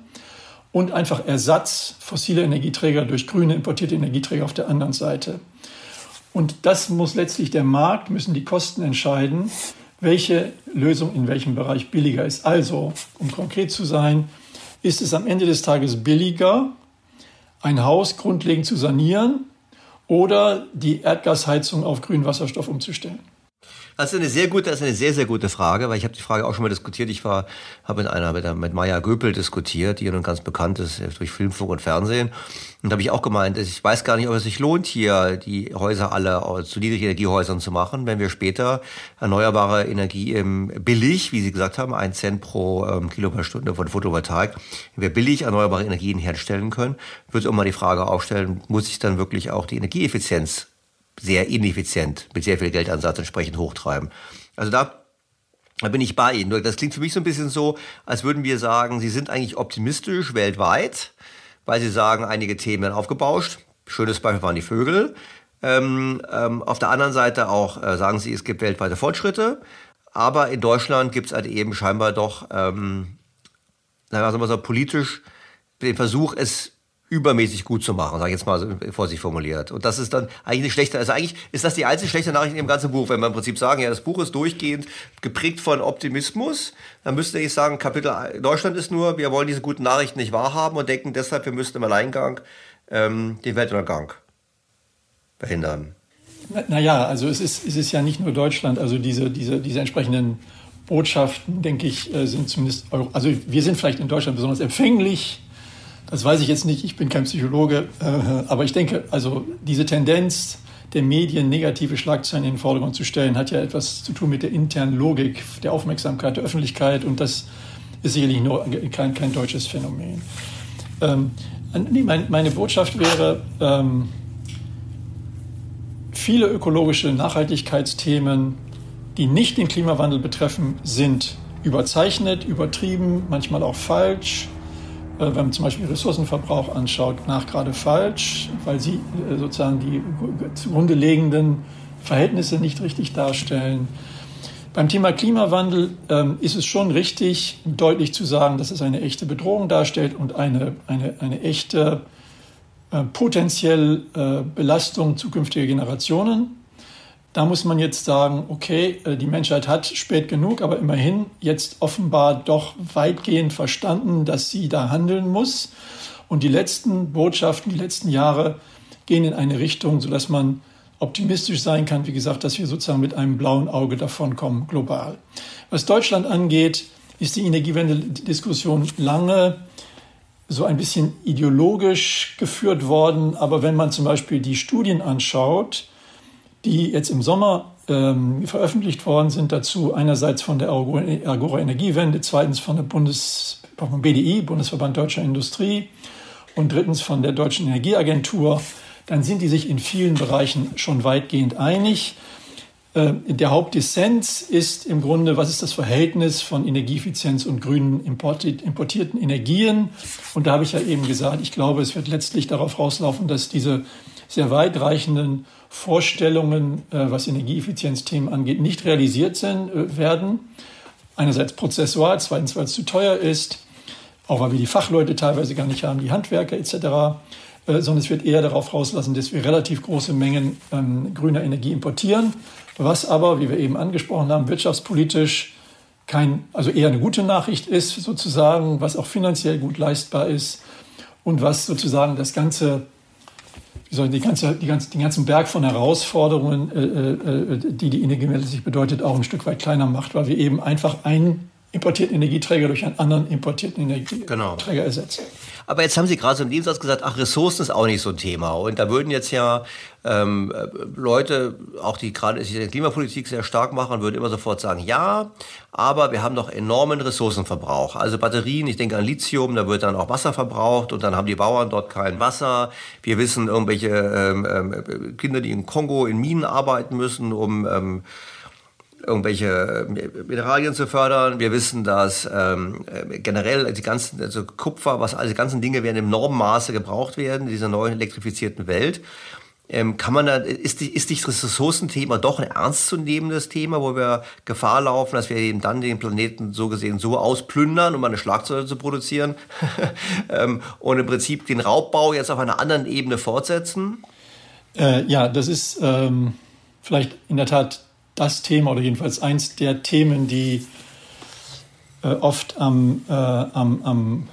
und einfach Ersatz fossiler Energieträger durch grüne importierte Energieträger auf der anderen Seite. Und das muss letztlich der Markt, müssen die Kosten entscheiden, welche Lösung in welchem Bereich billiger ist. Also, um konkret zu sein, ist es am Ende des Tages billiger, ein Haus grundlegend zu sanieren oder die Erdgasheizung auf grünen Wasserstoff umzustellen? Das ist eine sehr gute, das ist eine sehr, sehr gute Frage, weil ich habe die Frage auch schon mal diskutiert. Ich war, habe mit einer, mit, mit Maya Göpel diskutiert, die nun ganz bekannt ist äh, durch Filmfunk und Fernsehen. Und da habe ich auch gemeint, ich weiß gar nicht, ob es sich lohnt, hier die Häuser alle zu Niedrigenergiehäusern zu machen, wenn wir später erneuerbare Energie im billig, wie Sie gesagt haben, ein Cent pro ähm, Kilowattstunde von Photovoltaik, wenn wir billig erneuerbare Energien herstellen können, wird mal die Frage aufstellen, muss ich dann wirklich auch die Energieeffizienz sehr ineffizient mit sehr viel Geldansatz entsprechend hochtreiben. Also da da bin ich bei Ihnen. Das klingt für mich so ein bisschen so, als würden wir sagen, Sie sind eigentlich optimistisch weltweit, weil Sie sagen, einige Themen werden aufgebauscht. Schönes Beispiel waren die Vögel. Ähm, ähm, auf der anderen Seite auch äh, sagen Sie, es gibt weltweite Fortschritte. Aber in Deutschland gibt es halt eben scheinbar doch, ähm, sagen wir so, politisch den Versuch, es übermäßig gut zu machen, sage ich jetzt mal vorsichtig formuliert. Und das ist dann eigentlich eine schlechte, also eigentlich ist das die einzige schlechte Nachricht in dem ganzen Buch. Wenn wir im Prinzip sagen, ja, das Buch ist durchgehend geprägt von Optimismus, dann müsste ich sagen, Kapitel Deutschland ist nur, wir wollen diese guten Nachrichten nicht wahrhaben und denken deshalb, wir müssten im Alleingang ähm, den Weltuntergang verhindern. Naja, also es ist, es ist ja nicht nur Deutschland, also diese, diese, diese entsprechenden Botschaften, denke ich, äh, sind zumindest, also wir sind vielleicht in Deutschland besonders empfänglich Das weiß ich jetzt nicht, ich bin kein Psychologe, äh, aber ich denke, also diese Tendenz der Medien, negative Schlagzeilen in den Vordergrund zu stellen, hat ja etwas zu tun mit der internen Logik der Aufmerksamkeit der Öffentlichkeit und das ist sicherlich nur kein, kein deutsches Phänomen. Ähm, meine Botschaft wäre, ähm, viele ökologische Nachhaltigkeitsthemen, die nicht den Klimawandel betreffen, sind überzeichnet, übertrieben, manchmal auch falsch. Äh, wenn man zum Beispiel Ressourcenverbrauch anschaut, nach gerade falsch, weil sie äh, sozusagen die zugrunde liegenden Verhältnisse nicht richtig darstellen. Beim Thema Klimawandel ähm, ist es schon richtig, deutlich zu sagen, dass es eine echte Bedrohung darstellt und eine, eine, eine echte äh, potenziell äh, Belastung zukünftiger Generationen. Da muss man jetzt sagen, okay, äh, die Menschheit hat spät genug, aber immerhin jetzt offenbar doch weitgehend verstanden, dass sie da handeln muss. Und die letzten Botschaften, die letzten Jahre gehen in eine Richtung, sodass man optimistisch sein kann, wie gesagt, dass wir sozusagen mit einem blauen Auge davonkommen, global. Was Deutschland angeht, ist die Energiewende-Diskussion lange so ein bisschen ideologisch geführt worden. Aber wenn man zum Beispiel die Studien anschaut, die jetzt im Sommer ähm, veröffentlicht worden sind dazu, einerseits von der Agora Energiewende, zweitens von der Bundes, vom BDI, Bundesverband Deutscher Industrie und drittens von der Deutschen Energieagentur, dann sind die sich in vielen Bereichen schon weitgehend einig. Äh, der Hauptdissens ist im Grunde, was ist das Verhältnis von Energieeffizienz und grünen importierten Energien? Und da habe ich ja eben gesagt, ich glaube, es wird letztlich darauf rauslaufen, dass diese sehr weitreichenden Vorstellungen, äh, was Energieeffizienzthemen angeht, nicht realisiert sind, äh, werden. Einerseits prozessual, zweitens, weil es zu teuer ist, auch weil wir die Fachleute teilweise gar nicht haben, die Handwerker etc., sondern es wird eher darauf rauslassen, dass wir relativ große Mengen ähm, grüner Energie importieren was aber, wie wir eben angesprochen haben, wirtschaftspolitisch kein, also eher eine gute Nachricht ist, sozusagen, was auch finanziell gut leistbar ist und was sozusagen das ganze, wie soll ich, die ganze, die ganze, den ganzen Berg von Herausforderungen, äh, äh, äh die die Energiewende sich bedeutet, auch ein Stück weit kleiner macht, weil wir eben einfach einen importierten Energieträger durch einen anderen importierten Energieträger genau. ersetzen. Aber jetzt haben Sie gerade so im Nebensatz gesagt, ach, Ressourcen ist auch nicht so ein Thema. Und da würden jetzt ja ähm, Leute, auch die gerade sich in der Klimapolitik sehr stark machen, würden immer sofort sagen, ja, aber wir haben doch enormen Ressourcenverbrauch. Also Batterien, ich denke an Lithium, da wird dann auch Wasser verbraucht und dann haben die Bauern dort kein Wasser. Wir wissen irgendwelche ähm, ähm, Kinder, die in Kongo in Minen arbeiten müssen, um ähm, irgendwelche äh, Mineralien zu fördern. Wir wissen, dass ähm, äh, generell die ganzen, also Kupfer, was also die ganzen Dinge werden im enormen Maße gebraucht werden in dieser neuen elektrifizierten Welt. Ähm, kann man da, ist, die, ist das Ressourcenthema doch ein ernstzunehmendes Thema, wo wir Gefahr laufen, dass wir eben dann den Planeten so gesehen so ausplündern, um eine Schlagzeile zu produzieren <laughs> ähm, und im Prinzip den Raubbau jetzt auf einer anderen Ebene fortsetzen? Äh, ja, das ist ähm, vielleicht in der Tat das Thema oder jedenfalls eins der Themen, die äh, oft am, äh, am, am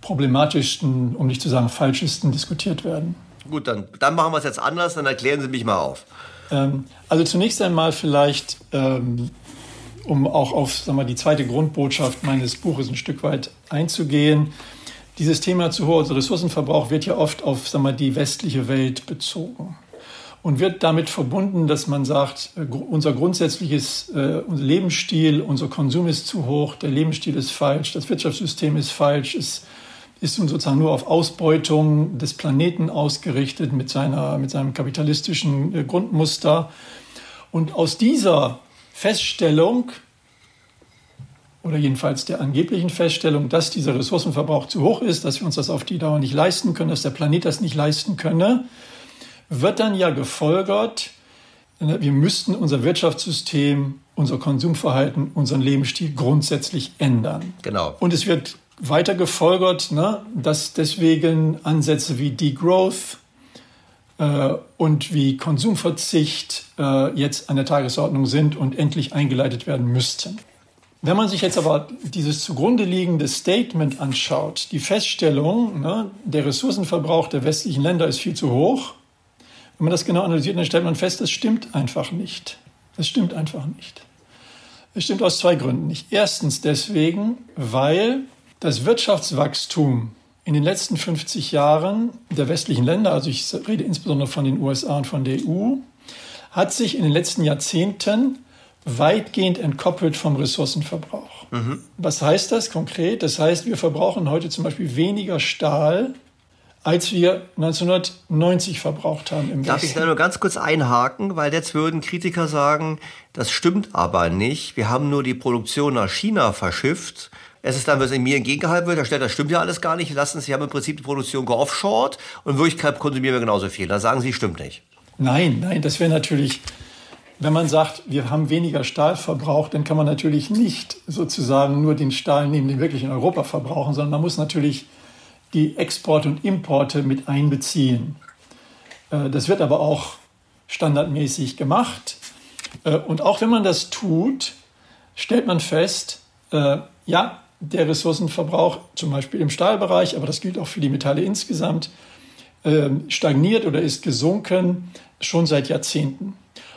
problematischsten, um nicht zu sagen falschesten, diskutiert werden. Gut, dann, dann machen wir es jetzt anders, dann erklären Sie mich mal auf. Ähm, also zunächst einmal vielleicht, ähm, um auch auf sagen wir, die zweite Grundbotschaft meines Buches ein Stück weit einzugehen. Dieses Thema zu hoher Ressourcenverbrauch wird ja oft auf sagen wir, die westliche Welt bezogen und wird damit verbunden, dass man sagt, äh, unser grundsätzliches äh, unser Lebensstil, unser Konsum ist zu hoch, der Lebensstil ist falsch, das Wirtschaftssystem ist falsch, es ist sozusagen nur auf Ausbeutung des Planeten ausgerichtet mit, seiner, mit seinem kapitalistischen äh, Grundmuster. Und aus dieser Feststellung oder jedenfalls der angeblichen Feststellung, dass dieser Ressourcenverbrauch zu hoch ist, dass wir uns das auf die Dauer nicht leisten können, dass der Planet das nicht leisten könne, wird dann ja gefolgert, ne, wir müssten unser Wirtschaftssystem, unser Konsumverhalten, unseren Lebensstil grundsätzlich ändern. Genau. Und es wird weiter gefolgert, ne, dass deswegen Ansätze wie Degrowth äh, und wie Konsumverzicht äh, jetzt an der Tagesordnung sind und endlich eingeleitet werden müssten. Wenn man sich jetzt aber dieses zugrunde liegende Statement anschaut, die Feststellung, ne, der Ressourcenverbrauch der westlichen Länder ist viel zu hoch, wenn man das genau analysiert, dann stellt man fest, das stimmt einfach nicht. Das stimmt einfach nicht. Es stimmt aus zwei Gründen nicht. Erstens deswegen, weil Das Wirtschaftswachstum in den letzten 50 Jahren der westlichen Länder, also ich rede insbesondere von den USA und von der EU, hat sich in den letzten Jahrzehnten weitgehend entkoppelt vom Ressourcenverbrauch. Mhm. Was heißt das konkret? Das heißt, wir verbrauchen heute zum Beispiel weniger Stahl, als wir 1990 verbraucht haben im Darf Westen. ich da nur ganz kurz einhaken, weil jetzt würden Kritiker sagen, das stimmt aber nicht. Wir haben nur die Produktion nach China verschifft. Es ist dann, was in mir entgegengehalten wird, da stellt, das stimmt ja alles gar nicht. Lassen Sie haben im Prinzip die Produktion geoffshored und in Wirklichkeit konsumieren wir genauso viel. Da sagen Sie, stimmt nicht. Nein, nein, das wäre natürlich wenn man sagt, wir haben weniger Stahl verbraucht, dann kann man natürlich nicht sozusagen nur den Stahl nehmen, den wir wirklich in Europa verbrauchen, sondern man muss natürlich die Exporte und Importe mit einbeziehen. Äh, das wird aber auch standardmäßig gemacht. Äh, und auch wenn man das tut, stellt man fest, äh, ja, der Ressourcenverbrauch, zum Beispiel im Stahlbereich, aber das gilt auch für die Metalle insgesamt, stagniert oder ist gesunken schon seit Jahrzehnten.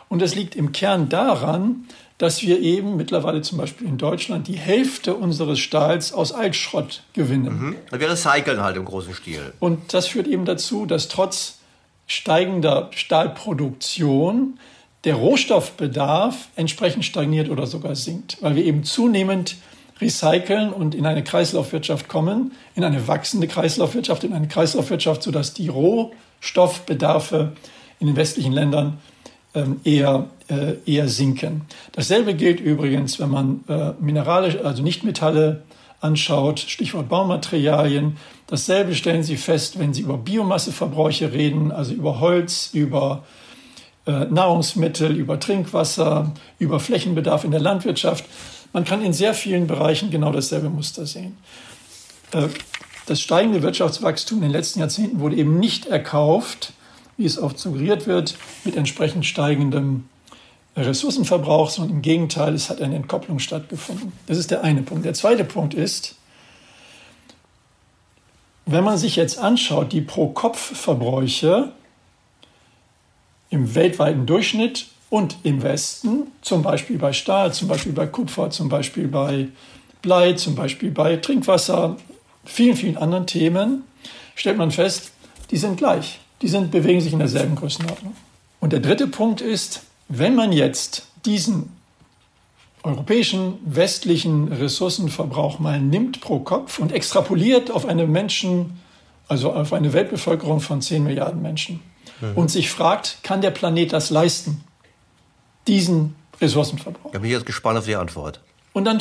Und das liegt im Kern daran, dass wir eben mittlerweile zum Beispiel in Deutschland die Hälfte unseres Stahls aus Altschrott gewinnen. Mhm. Wir recyceln halt im großen Stil. Und das führt eben dazu, dass trotz steigender Stahlproduktion der Rohstoffbedarf entsprechend stagniert oder sogar sinkt, weil wir eben zunehmend recyceln und in eine Kreislaufwirtschaft kommen, in eine wachsende Kreislaufwirtschaft, in eine Kreislaufwirtschaft, sodass die Rohstoffbedarfe in den westlichen Ländern ähm, eher, eher sinken. Dasselbe gilt übrigens, wenn man äh, mineralische, also Nichtmetalle anschaut, Stichwort Baumaterialien. Dasselbe stellen Sie fest, wenn Sie über Biomasseverbräuche reden, also über Holz, über äh, Nahrungsmittel, über Trinkwasser, über Flächenbedarf in der Landwirtschaft. Man kann in sehr vielen Bereichen genau dasselbe Muster sehen. Das steigende Wirtschaftswachstum in den letzten Jahrzehnten wurde eben nicht erkauft wie es oft suggeriert wird, mit entsprechend steigendem Ressourcenverbrauch, sondern im Gegenteil, es hat eine Entkopplung stattgefunden. Das ist der eine Punkt. Der zweite Punkt ist, wenn man sich jetzt anschaut, die Pro-Kopf-Verbräuche im weltweiten Durchschnitt und im Westen, zum Beispiel bei Stahl, zum Beispiel bei Kupfer, zum Beispiel bei Blei, zum Beispiel bei Trinkwasser, vielen, vielen anderen Themen, stellt man fest, die sind gleich die sind, bewegen sich in derselben Größenordnung. Und der dritte Punkt ist, wenn man jetzt diesen europäischen westlichen Ressourcenverbrauch mal nimmt pro Kopf und extrapoliert auf eine Menschen, also auf eine Weltbevölkerung von 10 Milliarden Menschen mhm. und sich fragt, kann der Planet das leisten, diesen Ressourcenverbrauch? Da bin ich jetzt gespannt auf die Antwort. Und dann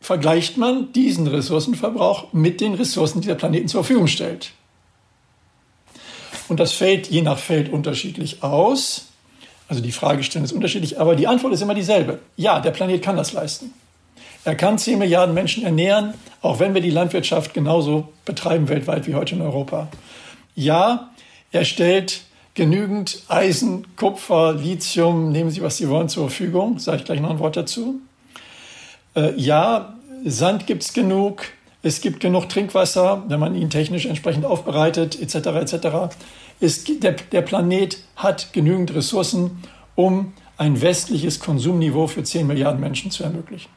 vergleicht man diesen Ressourcenverbrauch mit den Ressourcen, die der Planet zur Verfügung stellt. Und das fällt je nach Feld unterschiedlich aus. Also die Fragestellung ist unterschiedlich, aber die Antwort ist immer dieselbe. Ja, der Planet kann das leisten. Er kann 10 Milliarden Menschen ernähren, auch wenn wir die Landwirtschaft genauso betreiben weltweit wie heute in Europa. Ja, er stellt genügend Eisen, Kupfer, Lithium, nehmen Sie, was Sie wollen, zur Verfügung. Sage ich gleich noch ein Wort dazu. Äh, ja, Sand gibt es genug, es gibt genug Trinkwasser, wenn man ihn technisch entsprechend aufbereitet, etc. etc. Es, der, der Planet hat genügend Ressourcen, um ein westliches Konsumniveau für 10 Milliarden Menschen zu ermöglichen.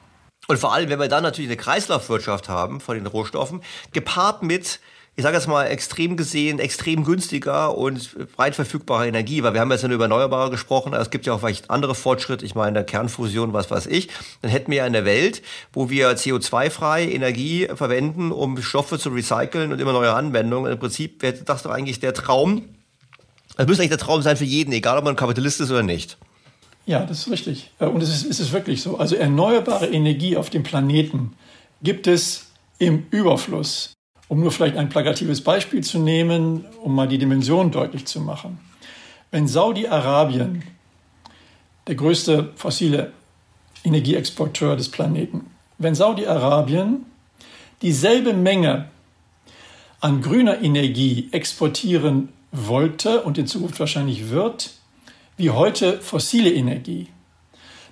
Und vor allem, wenn wir dann natürlich eine Kreislaufwirtschaft haben von den Rohstoffen, gepaart mit ich sage jetzt mal, extrem gesehen, extrem günstiger und breit verfügbare Energie, weil wir haben jetzt über Erneuerbare gesprochen, aber es gibt ja auch vielleicht andere Fortschritte, ich meine, Kernfusion, was weiß ich, dann hätten wir ja eine Welt, wo wir CO2-frei Energie verwenden, um Stoffe zu recyceln und immer neue Anwendungen. Im Prinzip wäre das doch eigentlich der Traum, das müsste eigentlich der Traum sein für jeden, egal ob man Kapitalist ist oder nicht. Ja, das ist richtig. Äh, und es ist, es ist wirklich so. Also erneuerbare Energie auf dem Planeten gibt es im Überfluss. Um nur vielleicht ein plakatives Beispiel zu nehmen, um mal die Dimension deutlich zu machen. Wenn Saudi-Arabien, der größte fossile Energieexporteur des Planeten, wenn Saudi-Arabien dieselbe Menge an grüner Energie exportieren wollte und in Zukunft wahrscheinlich wird, wie heute fossile Energie,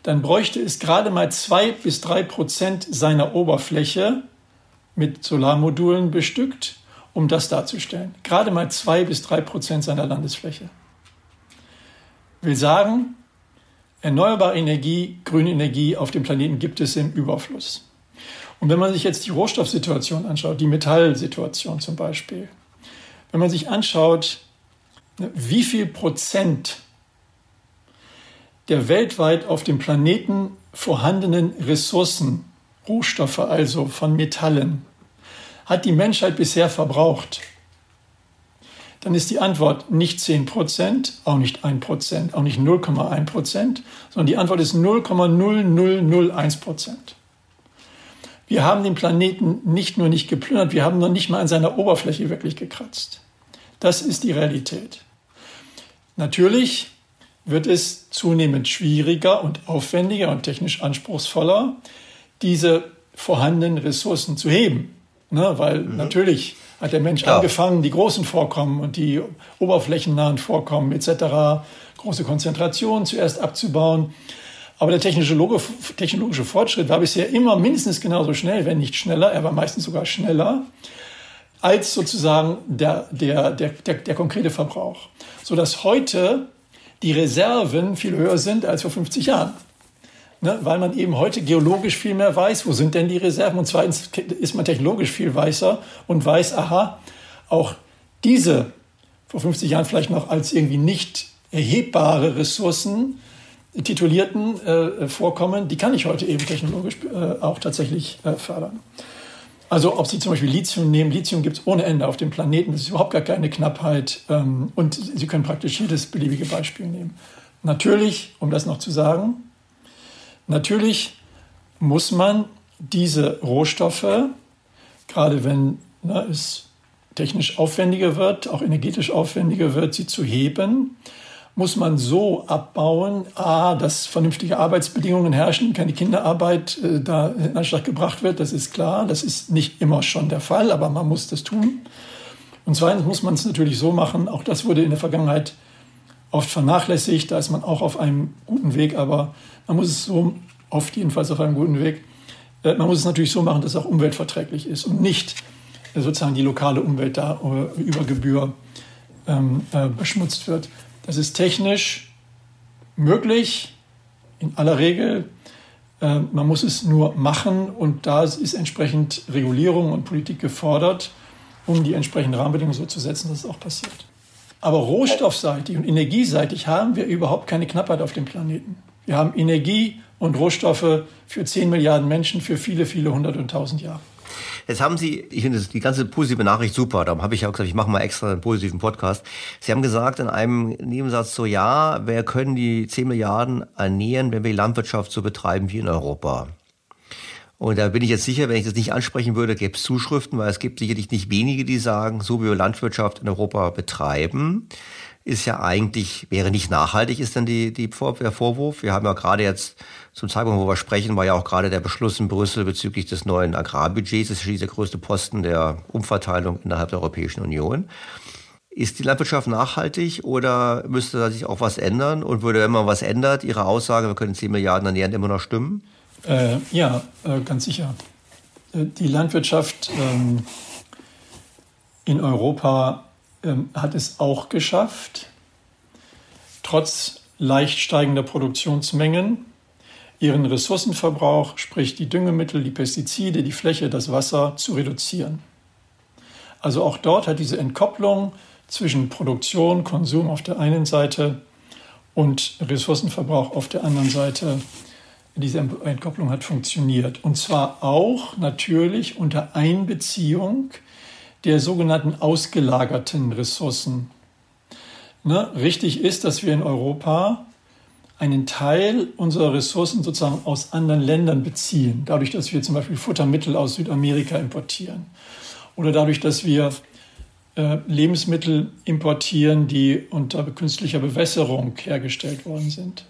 dann bräuchte es gerade mal zwei bis drei Prozent seiner Oberfläche mit Solarmodulen bestückt, um das darzustellen. Gerade mal zwei bis drei Prozent seiner Landesfläche. Will sagen, erneuerbare Energie, grüne Energie auf dem Planeten gibt es im Überfluss. Und wenn man sich jetzt die Rohstoffsituation anschaut, die Metallsituation zum Beispiel, wenn man sich anschaut, ne, wie viel Prozent der weltweit auf dem Planeten vorhandenen Ressourcen, Rohstoffe also von Metallen, hat die Menschheit bisher verbraucht, dann ist die Antwort nicht 10 Prozent, auch nicht 1 Prozent, auch nicht 0,1 Prozent, sondern die Antwort ist 0,0001 Prozent. Wir haben den Planeten nicht nur nicht geplündert, wir haben noch nicht mal an seiner Oberfläche wirklich gekratzt. Das ist die Realität. Natürlich wird es zunehmend schwieriger und aufwendiger und technisch anspruchsvoller, diese vorhandenen Ressourcen zu heben. Ne, weil mhm. natürlich hat der Mensch Klar. angefangen, die großen Vorkommen und die oberflächennahen Vorkommen etc., große Konzentrationen zuerst abzubauen. Aber der technologische, technologische Fortschritt war bisher immer mindestens genauso schnell, wenn nicht schneller. Er war meistens sogar schneller als sozusagen der, der, der, der, der konkrete Verbrauch. Sodass heute die Reserven viel höher sind als vor 50 Jahren. Ne, weil man eben heute geologisch viel mehr weiß, wo sind denn die Reserven. Und zweitens ist man technologisch viel weißer und weiß, aha, auch diese vor 50 Jahren vielleicht noch als irgendwie nicht erhebbare Ressourcen titulierten äh, Vorkommen, die kann ich heute eben technologisch äh, auch tatsächlich äh, fördern. Also ob Sie zum Beispiel Lithium nehmen, Lithium gibt es ohne Ende auf dem Planeten, das ist überhaupt gar keine Knappheit ähm, und Sie können praktisch jedes beliebige Beispiel nehmen. Natürlich, um das noch zu sagen, natürlich muss man diese Rohstoffe, gerade wenn ne, es technisch aufwendiger wird, auch energetisch aufwendiger wird, sie zu heben, muss man so abbauen, a, dass vernünftige Arbeitsbedingungen herrschen, keine Kinderarbeit äh, da in Anschlag gebracht wird, das ist klar. Das ist nicht immer schon der Fall, aber man muss das tun. Und zweitens muss man es natürlich so machen, auch das wurde in der Vergangenheit oft vernachlässigt, da ist man auch auf einem guten Weg, aber man muss es so, oft jedenfalls auf einem guten Weg, äh, man muss es natürlich so machen, dass es auch umweltverträglich ist und nicht äh, sozusagen die lokale Umwelt da äh, über Gebühr ähm, äh, beschmutzt wird. Das ist technisch möglich, in aller Regel. Man muss es nur machen und da ist entsprechend Regulierung und Politik gefordert, um die entsprechenden Rahmenbedingungen so zu setzen, dass es auch passiert. Aber rohstoffseitig und energieseitig haben wir überhaupt keine Knappheit auf dem Planeten. Wir haben Energie und Rohstoffe für 10 Milliarden Menschen für viele, viele hundert und tausend Jahre. Jetzt haben Sie, ich finde die ganze positive Nachricht super, darum habe ich ja gesagt, ich mache mal extra einen positiven Podcast. Sie haben gesagt in einem Nebensatz so, ja, wer können die 10 Milliarden ernähren, wenn wir die Landwirtschaft so betreiben wie in Europa? Und da bin ich jetzt sicher, wenn ich das nicht ansprechen würde, gäbe es Zuschriften, weil es gibt sicherlich nicht wenige, die sagen, so wie wir Landwirtschaft in Europa betreiben, ist ja eigentlich, wäre nicht nachhaltig, ist dann die, die der Vorwurf. Wir haben ja gerade jetzt zum Zeitpunkt, wo wir sprechen, war ja auch gerade der Beschluss in Brüssel bezüglich des neuen Agrarbudgets. Das ist der größte Posten der Umverteilung innerhalb der Europäischen Union. Ist die Landwirtschaft nachhaltig oder müsste da sich auch was ändern? Und würde, wenn man was ändert, Ihre Aussage, wir können 10 Milliarden ernähren, immer noch stimmen? Äh, ja, äh, ganz sicher. Äh, die Landwirtschaft ähm, in Europa ähm, hat es auch geschafft, trotz leicht steigender Produktionsmengen ihren Ressourcenverbrauch, sprich die Düngemittel, die Pestizide, die Fläche, das Wasser zu reduzieren. Also auch dort hat diese Entkopplung zwischen Produktion, Konsum auf der einen Seite und Ressourcenverbrauch auf der anderen Seite, diese Entkopplung hat funktioniert. Und zwar auch natürlich unter Einbeziehung der sogenannten ausgelagerten Ressourcen. Ne, richtig ist, dass wir in Europa einen Teil unserer Ressourcen sozusagen aus anderen Ländern beziehen, dadurch, dass wir zum Beispiel Futtermittel aus Südamerika importieren oder dadurch, dass wir äh, Lebensmittel importieren, die unter künstlicher Bewässerung hergestellt worden sind.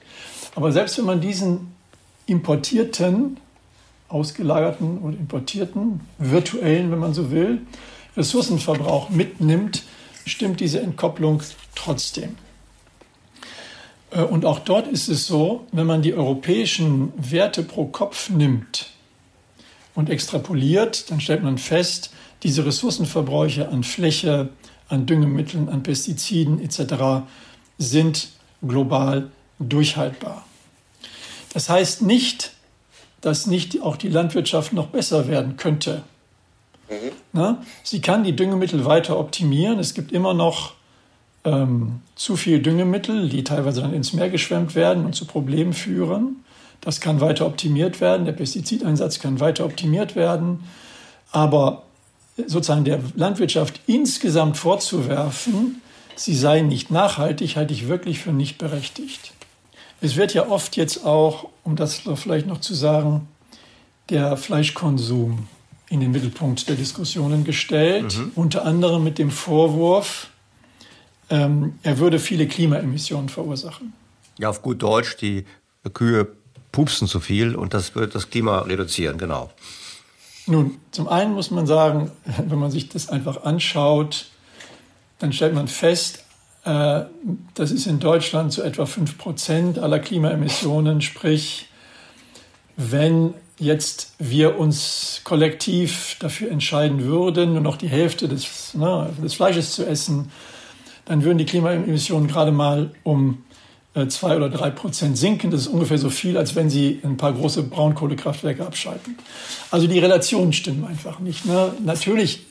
Aber selbst wenn man diesen importierten, ausgelagerten oder importierten, virtuellen, wenn man so will, Ressourcenverbrauch mitnimmt, stimmt diese Entkopplung trotzdem. Äh, und auch dort ist es so, wenn man die europäischen Werte pro Kopf nimmt und extrapoliert, dann stellt man fest, diese Ressourcenverbräuche an Fläche, an Düngemitteln, an Pestiziden etc. sind global durchhaltbar. Das heißt nicht, dass nicht auch die Landwirtschaft noch besser werden könnte. Mhm. Na, sie kann die Düngemittel weiter optimieren. Es gibt immer noch ähm, zu viel Düngemittel, die teilweise dann ins Meer geschwemmt werden und zu Problemen führen. Das kann weiter optimiert werden. Der Pestizideinsatz kann weiter optimiert werden. Aber sozusagen der Landwirtschaft insgesamt vorzuwerfen, sie sei nicht nachhaltig, halte ich wirklich für nicht berechtigt. Es wird ja oft jetzt auch, um das vielleicht noch zu sagen, der Fleischkonsum in den Mittelpunkt der Diskussionen gestellt, mhm. unter anderem mit dem Vorwurf, ähm, er würde viele Klimaemissionen verursachen. Ja, auf gut Deutsch, die Kühe pupsen zu viel und das wird das Klima reduzieren, genau. Nun, zum einen muss man sagen, <laughs> wenn man sich das einfach anschaut, dann stellt man fest, das ist in Deutschland so etwa 5 Prozent aller Klimaemissionen. Sprich, wenn jetzt wir uns kollektiv dafür entscheiden würden, nur noch die Hälfte des, ne, des Fleisches zu essen, dann würden die Klimaemissionen gerade mal um äh, zwei oder drei Prozent sinken. Das ist ungefähr so viel, als wenn Sie ein paar große Braunkohlekraftwerke abschalten. Also die Relationen stimmen einfach nicht. Ne? Natürlich,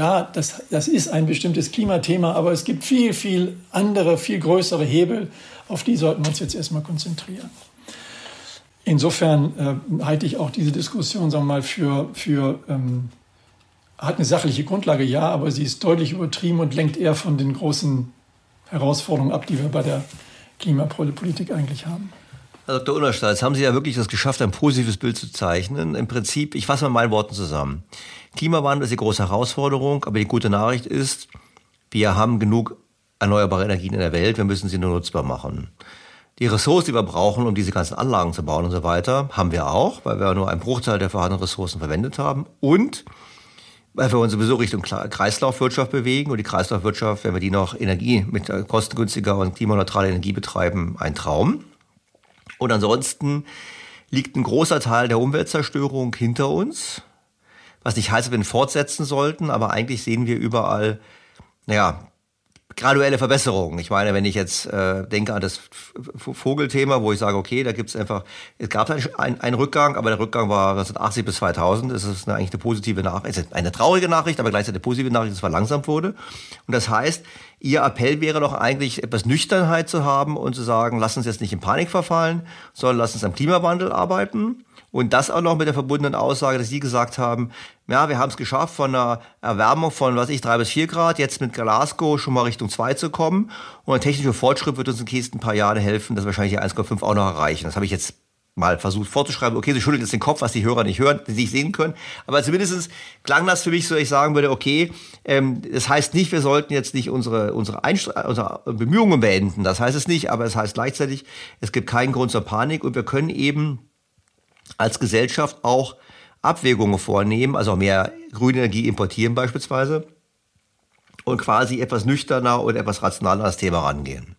ja, das, das ist ein bestimmtes Klimathema, aber es gibt viel, viel andere, viel größere Hebel. Auf die sollten wir uns jetzt erstmal konzentrieren. Insofern äh, halte ich auch diese Diskussion, sagen wir mal, für, für ähm, hat eine sachliche Grundlage, ja, aber sie ist deutlich übertrieben und lenkt eher von den großen Herausforderungen ab, die wir bei der Klimapolitik eigentlich haben. Herr Dr. Unerstadt, jetzt haben Sie ja wirklich das geschafft, ein positives Bild zu zeichnen. Im Prinzip, ich fasse mal meinen Worten zusammen. Klimawandel ist die große Herausforderung, aber die gute Nachricht ist, wir haben genug erneuerbare Energien in der Welt, wir müssen sie nur nutzbar machen. Die Ressourcen, die wir brauchen, um diese ganzen Anlagen zu bauen und so weiter, haben wir auch, weil wir nur einen Bruchteil der vorhandenen Ressourcen verwendet haben. Und weil wir uns sowieso Richtung Kreislaufwirtschaft bewegen und die Kreislaufwirtschaft, wenn wir die noch Energie mit kostengünstiger und klimaneutraler Energie betreiben, ein Traum. Und ansonsten liegt ein großer Teil der Umweltzerstörung hinter uns, was nicht heißt, dass wir ihn fortsetzen sollten, aber eigentlich sehen wir überall, naja, graduelle Verbesserungen. Ich meine, wenn ich jetzt äh, denke an das Vogelthema, wo ich sage, okay, da gibt es einfach, es gab einen, einen Rückgang, aber der Rückgang war 1980 bis 2000. Das ist eine, eigentlich eine positive Nachricht, eine traurige Nachricht, aber gleichzeitig eine positive Nachricht, dass es verlangsamt wurde. Und das heißt, Ihr Appell wäre doch eigentlich, etwas Nüchternheit zu haben und zu sagen, lass uns jetzt nicht in Panik verfallen, sondern lass uns am Klimawandel arbeiten. Und das auch noch mit der verbundenen Aussage, dass Sie gesagt haben, ja, wir haben es geschafft, von einer Erwärmung von, was ich, drei bis vier Grad, jetzt mit Glasgow schon mal Richtung zwei zu kommen. Und der technische Fortschritt wird uns in den nächsten paar Jahren helfen, dass wir wahrscheinlich die 1,5 auch noch erreichen. Das habe ich jetzt mal versucht vorzuschreiben. Okay, sie schüttelt jetzt den Kopf, was die Hörer nicht hören, die nicht sehen können. Aber zumindest klang das für mich so, ich sagen würde, okay, ähm, das heißt nicht, wir sollten jetzt nicht unsere, unsere, unsere Bemühungen beenden. Das heißt es nicht, aber es heißt gleichzeitig, es gibt keinen Grund zur Panik und wir können eben als Gesellschaft auch Abwägungen vornehmen, also mehr grüne Energie importieren beispielsweise und quasi etwas nüchterner und etwas rationaler an das Thema rangehen.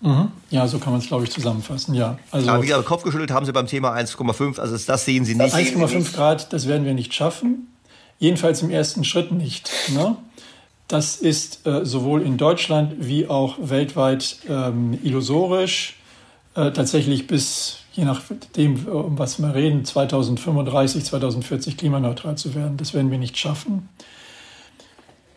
Mhm. Ja, so kann man es, glaube ich, zusammenfassen. Ja, also Aber wie gesagt, Kopf geschüttelt haben Sie beim Thema 1,5, also das sehen Sie nicht. 1,5 Grad, das werden wir nicht schaffen. Jedenfalls im ersten Schritt nicht. Ne? Das ist äh, sowohl in Deutschland wie auch weltweit ähm, illusorisch. Äh, tatsächlich bis, je nachdem, um was wir reden, 2035, 2040 klimaneutral zu werden. Das werden wir nicht schaffen.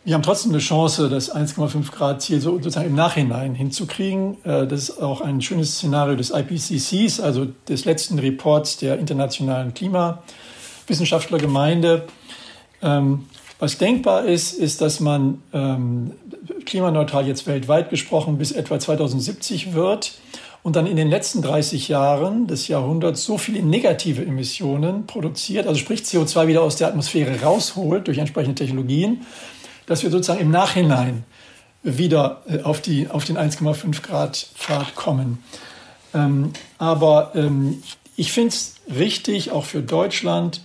Wir haben trotzdem eine Chance, das 1,5 Grad Ziel so sozusagen im Nachhinein hinzukriegen. Äh, das ist auch ein schönes Szenario des IPCCs, also des letzten Reports der internationalen Klimawissenschaftlergemeinde. Ähm, was denkbar ist, ist, dass man ähm, klimaneutral jetzt weltweit gesprochen bis etwa 2070 wird und dann in den letzten 30 Jahren des Jahrhunderts so viele negative Emissionen produziert, also sprich CO2 wieder aus der Atmosphäre rausholt durch entsprechende Technologien, dass wir sozusagen im Nachhinein wieder äh, auf, die, auf den 1,5 Grad Pfad kommen. Ähm, aber ähm, ich finde es richtig, auch für Deutschland,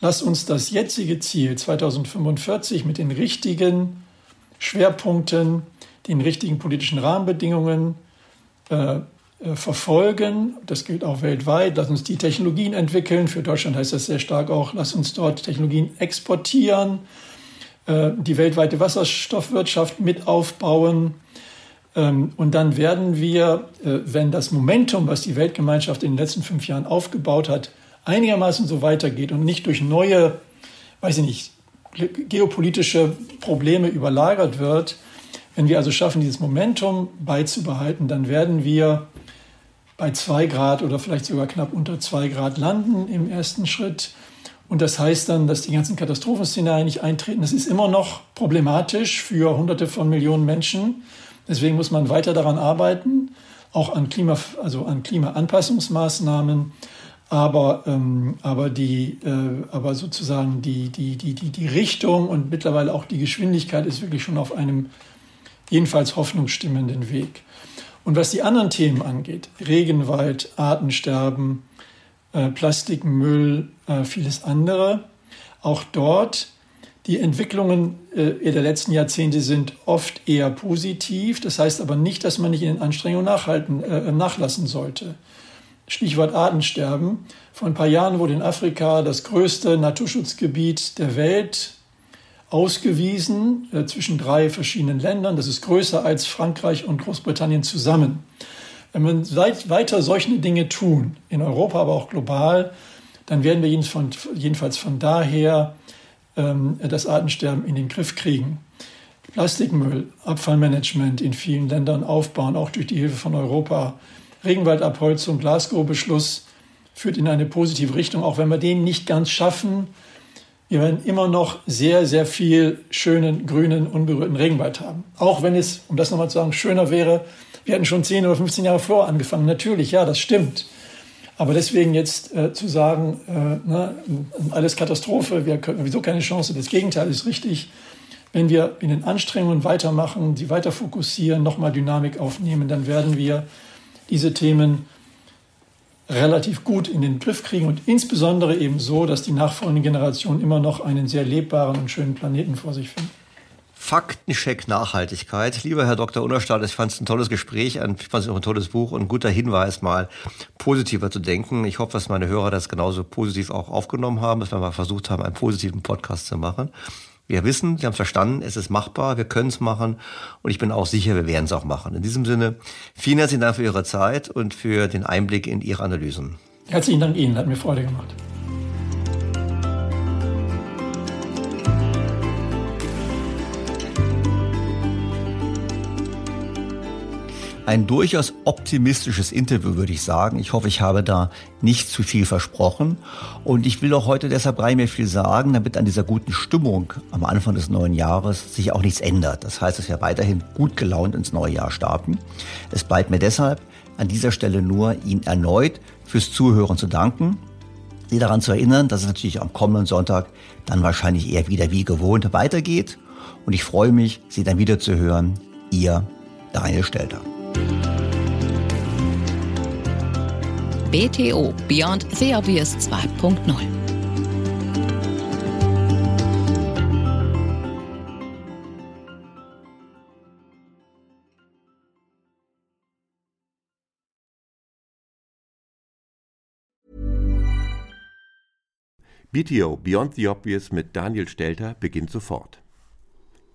lass uns das jetzige Ziel 2045 mit den richtigen Schwerpunkten, den richtigen politischen Rahmenbedingungen äh, verfolgen. Das gilt auch weltweit. Lass uns die Technologien entwickeln. Für Deutschland heißt das sehr stark auch, lass uns dort Technologien exportieren äh, die weltweite Wasserstoffwirtschaft mit aufbauen. Ähm, und dann werden wir, äh, wenn das Momentum, was die Weltgemeinschaft in den letzten fünf Jahren aufgebaut hat, einigermaßen so weitergeht und nicht durch neue, weiß ich nicht, geopolitische Probleme überlagert wird, wenn wir also schaffen, dieses Momentum beizubehalten, dann werden wir bei zwei Grad oder vielleicht sogar knapp unter zwei Grad landen im ersten Schritt. Und das heißt dann, dass die ganzen Katastrophenszenarien nicht eintreten. Das ist immer noch problematisch für Hunderte von Millionen Menschen. Deswegen muss man weiter daran arbeiten, auch an, Klima, also an Klimaanpassungsmaßnahmen. Aber, ähm, aber, die, äh, aber sozusagen die, die, die, die, die Richtung und mittlerweile auch die Geschwindigkeit ist wirklich schon auf einem jedenfalls hoffnungsstimmenden Weg. Und was die anderen Themen angeht, Regenwald, Artensterben, äh, Plastikmüll, äh, vieles andere, auch dort die Entwicklungen äh, der letzten Jahrzehnte sind oft eher positiv. Das heißt aber nicht, dass man nicht in den Anstrengungen nachhalten, nachlassen sollte. Stichwort Artensterben. Vor ein paar Jahren wurde in Afrika das größte Naturschutzgebiet der Welt ausgewiesen äh, zwischen drei verschiedenen Ländern. Das ist größer als Frankreich und Großbritannien zusammen. Wenn wir seit, weiter solche Dinge tun, in Europa, aber auch global, dann werden wir jedenfalls von, jedenfalls von daher ähm, das Artensterben in den Griff kriegen. Plastikmüll, Abfallmanagement in vielen Ländern aufbauen, auch durch die Hilfe von Europa. Regenwaldabholzung, Glasgow-Beschluss führt in eine positive Richtung, auch wenn wir den nicht ganz schaffen wir werden immer noch sehr, sehr viel schönen, grünen, unberührten Regenwald haben. Auch wenn es, um das nochmal zu sagen, schöner wäre, wir hätten schon 10 oder 15 Jahre vor angefangen. Natürlich, ja, das stimmt. Aber deswegen jetzt äh, zu sagen, äh, ne, alles Katastrophe, wir können sowieso keine Chance, das Gegenteil ist richtig. Wenn wir in den Anstrengungen weitermachen, sie weiter fokussieren, nochmal Dynamik aufnehmen, dann werden wir diese Themen relativ gut in den Griff kriegen und insbesondere eben so, dass die nachfolgenden Generationen immer noch einen sehr lebbaren und schönen Planeten vor sich finden. Faktencheck Nachhaltigkeit. Lieber Herr Dr. Unerstadt, ich fand es ein tolles Gespräch, ich fand es auch ein tolles Buch und ein guter Hinweis, mal positiver zu denken. Ich hoffe, dass meine Hörer das genauso positiv auch aufgenommen haben, dass wir mal versucht haben, einen positiven Podcast zu machen. Wir wissen, wir haben verstanden, es ist machbar, wir können es machen und ich bin auch sicher, wir werden es auch machen. In diesem Sinne, vielen herzlichen Dank für Ihre Zeit und für den Einblick in Ihre Analysen. Herzlichen Dank Ihnen, hat mir Freude gemacht. Ein durchaus optimistisches Interview, würde ich sagen. Ich hoffe, ich habe da nicht zu viel versprochen. Und ich will auch heute deshalb rein mehr viel sagen, damit an dieser guten Stimmung am Anfang des neuen Jahres sich auch nichts ändert. Das heißt, dass wir weiterhin gut gelaunt ins neue Jahr starten. Es bleibt mir deshalb an dieser Stelle nur, Ihnen erneut fürs Zuhören zu danken. Sie daran zu erinnern, dass es natürlich am kommenden Sonntag dann wahrscheinlich eher wieder wie gewohnt weitergeht. Und ich freue mich, Sie dann wieder zu hören. Ihr Daniel Stelter. BTO Beyond the Obvious 2.0. BTO Beyond the Obvious mit Daniel Stelter beginnt sofort.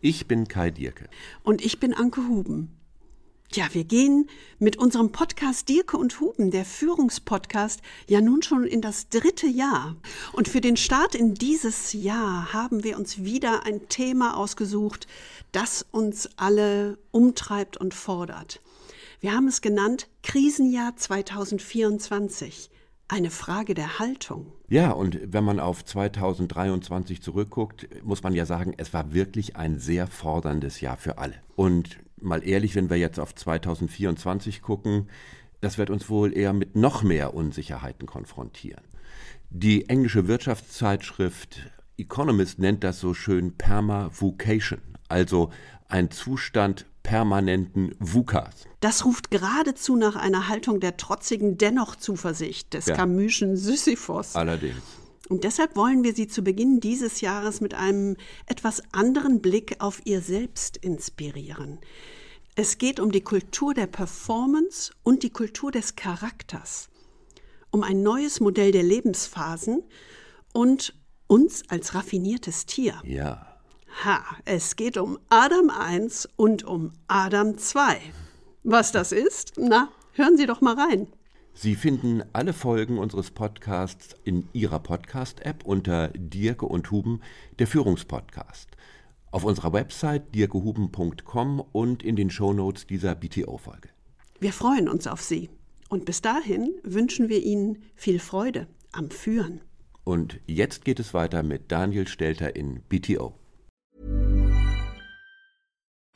Ich bin Kai Dierke. Und ich bin Anke Huben. Ja, wir gehen mit unserem Podcast Dirke und Huben, der Führungspodcast, ja nun schon in das dritte Jahr. Und für den Start in dieses Jahr haben wir uns wieder ein Thema ausgesucht, das uns alle umtreibt und fordert. Wir haben es genannt Krisenjahr 2024. Eine Frage der Haltung. Ja, und wenn man auf 2023 zurückguckt, muss man ja sagen, es war wirklich ein sehr forderndes Jahr für alle. Und mal ehrlich, wenn wir jetzt auf 2024 gucken, das wird uns wohl eher mit noch mehr Unsicherheiten konfrontieren. Die englische Wirtschaftszeitschrift Economist nennt das so schön Perma-Vocation, also ein Zustand permanenten VUCAs. Das ruft geradezu nach einer Haltung der trotzigen Dennoch-Zuversicht des ja. Camuschen Sisyphos. Allerdings. Und deshalb wollen wir Sie zu Beginn dieses Jahres mit einem etwas anderen Blick auf Ihr Selbst inspirieren. Es geht um die Kultur der Performance und die Kultur des Charakters, um ein neues Modell der Lebensphasen und uns als raffiniertes Tier. Ja. Ha, es geht um Adam 1 und um Adam 2. Was das ist? Na, hören Sie doch mal rein. Sie finden alle Folgen unseres Podcasts in Ihrer Podcast-App unter Dirke und Huben, der Führungspodcast. Auf unserer Website dirkehuben.com und in den Shownotes dieser BTO-Folge. Wir freuen uns auf Sie. Und bis dahin wünschen wir Ihnen viel Freude am Führen. Und jetzt geht es weiter mit Daniel Stelter in BTO.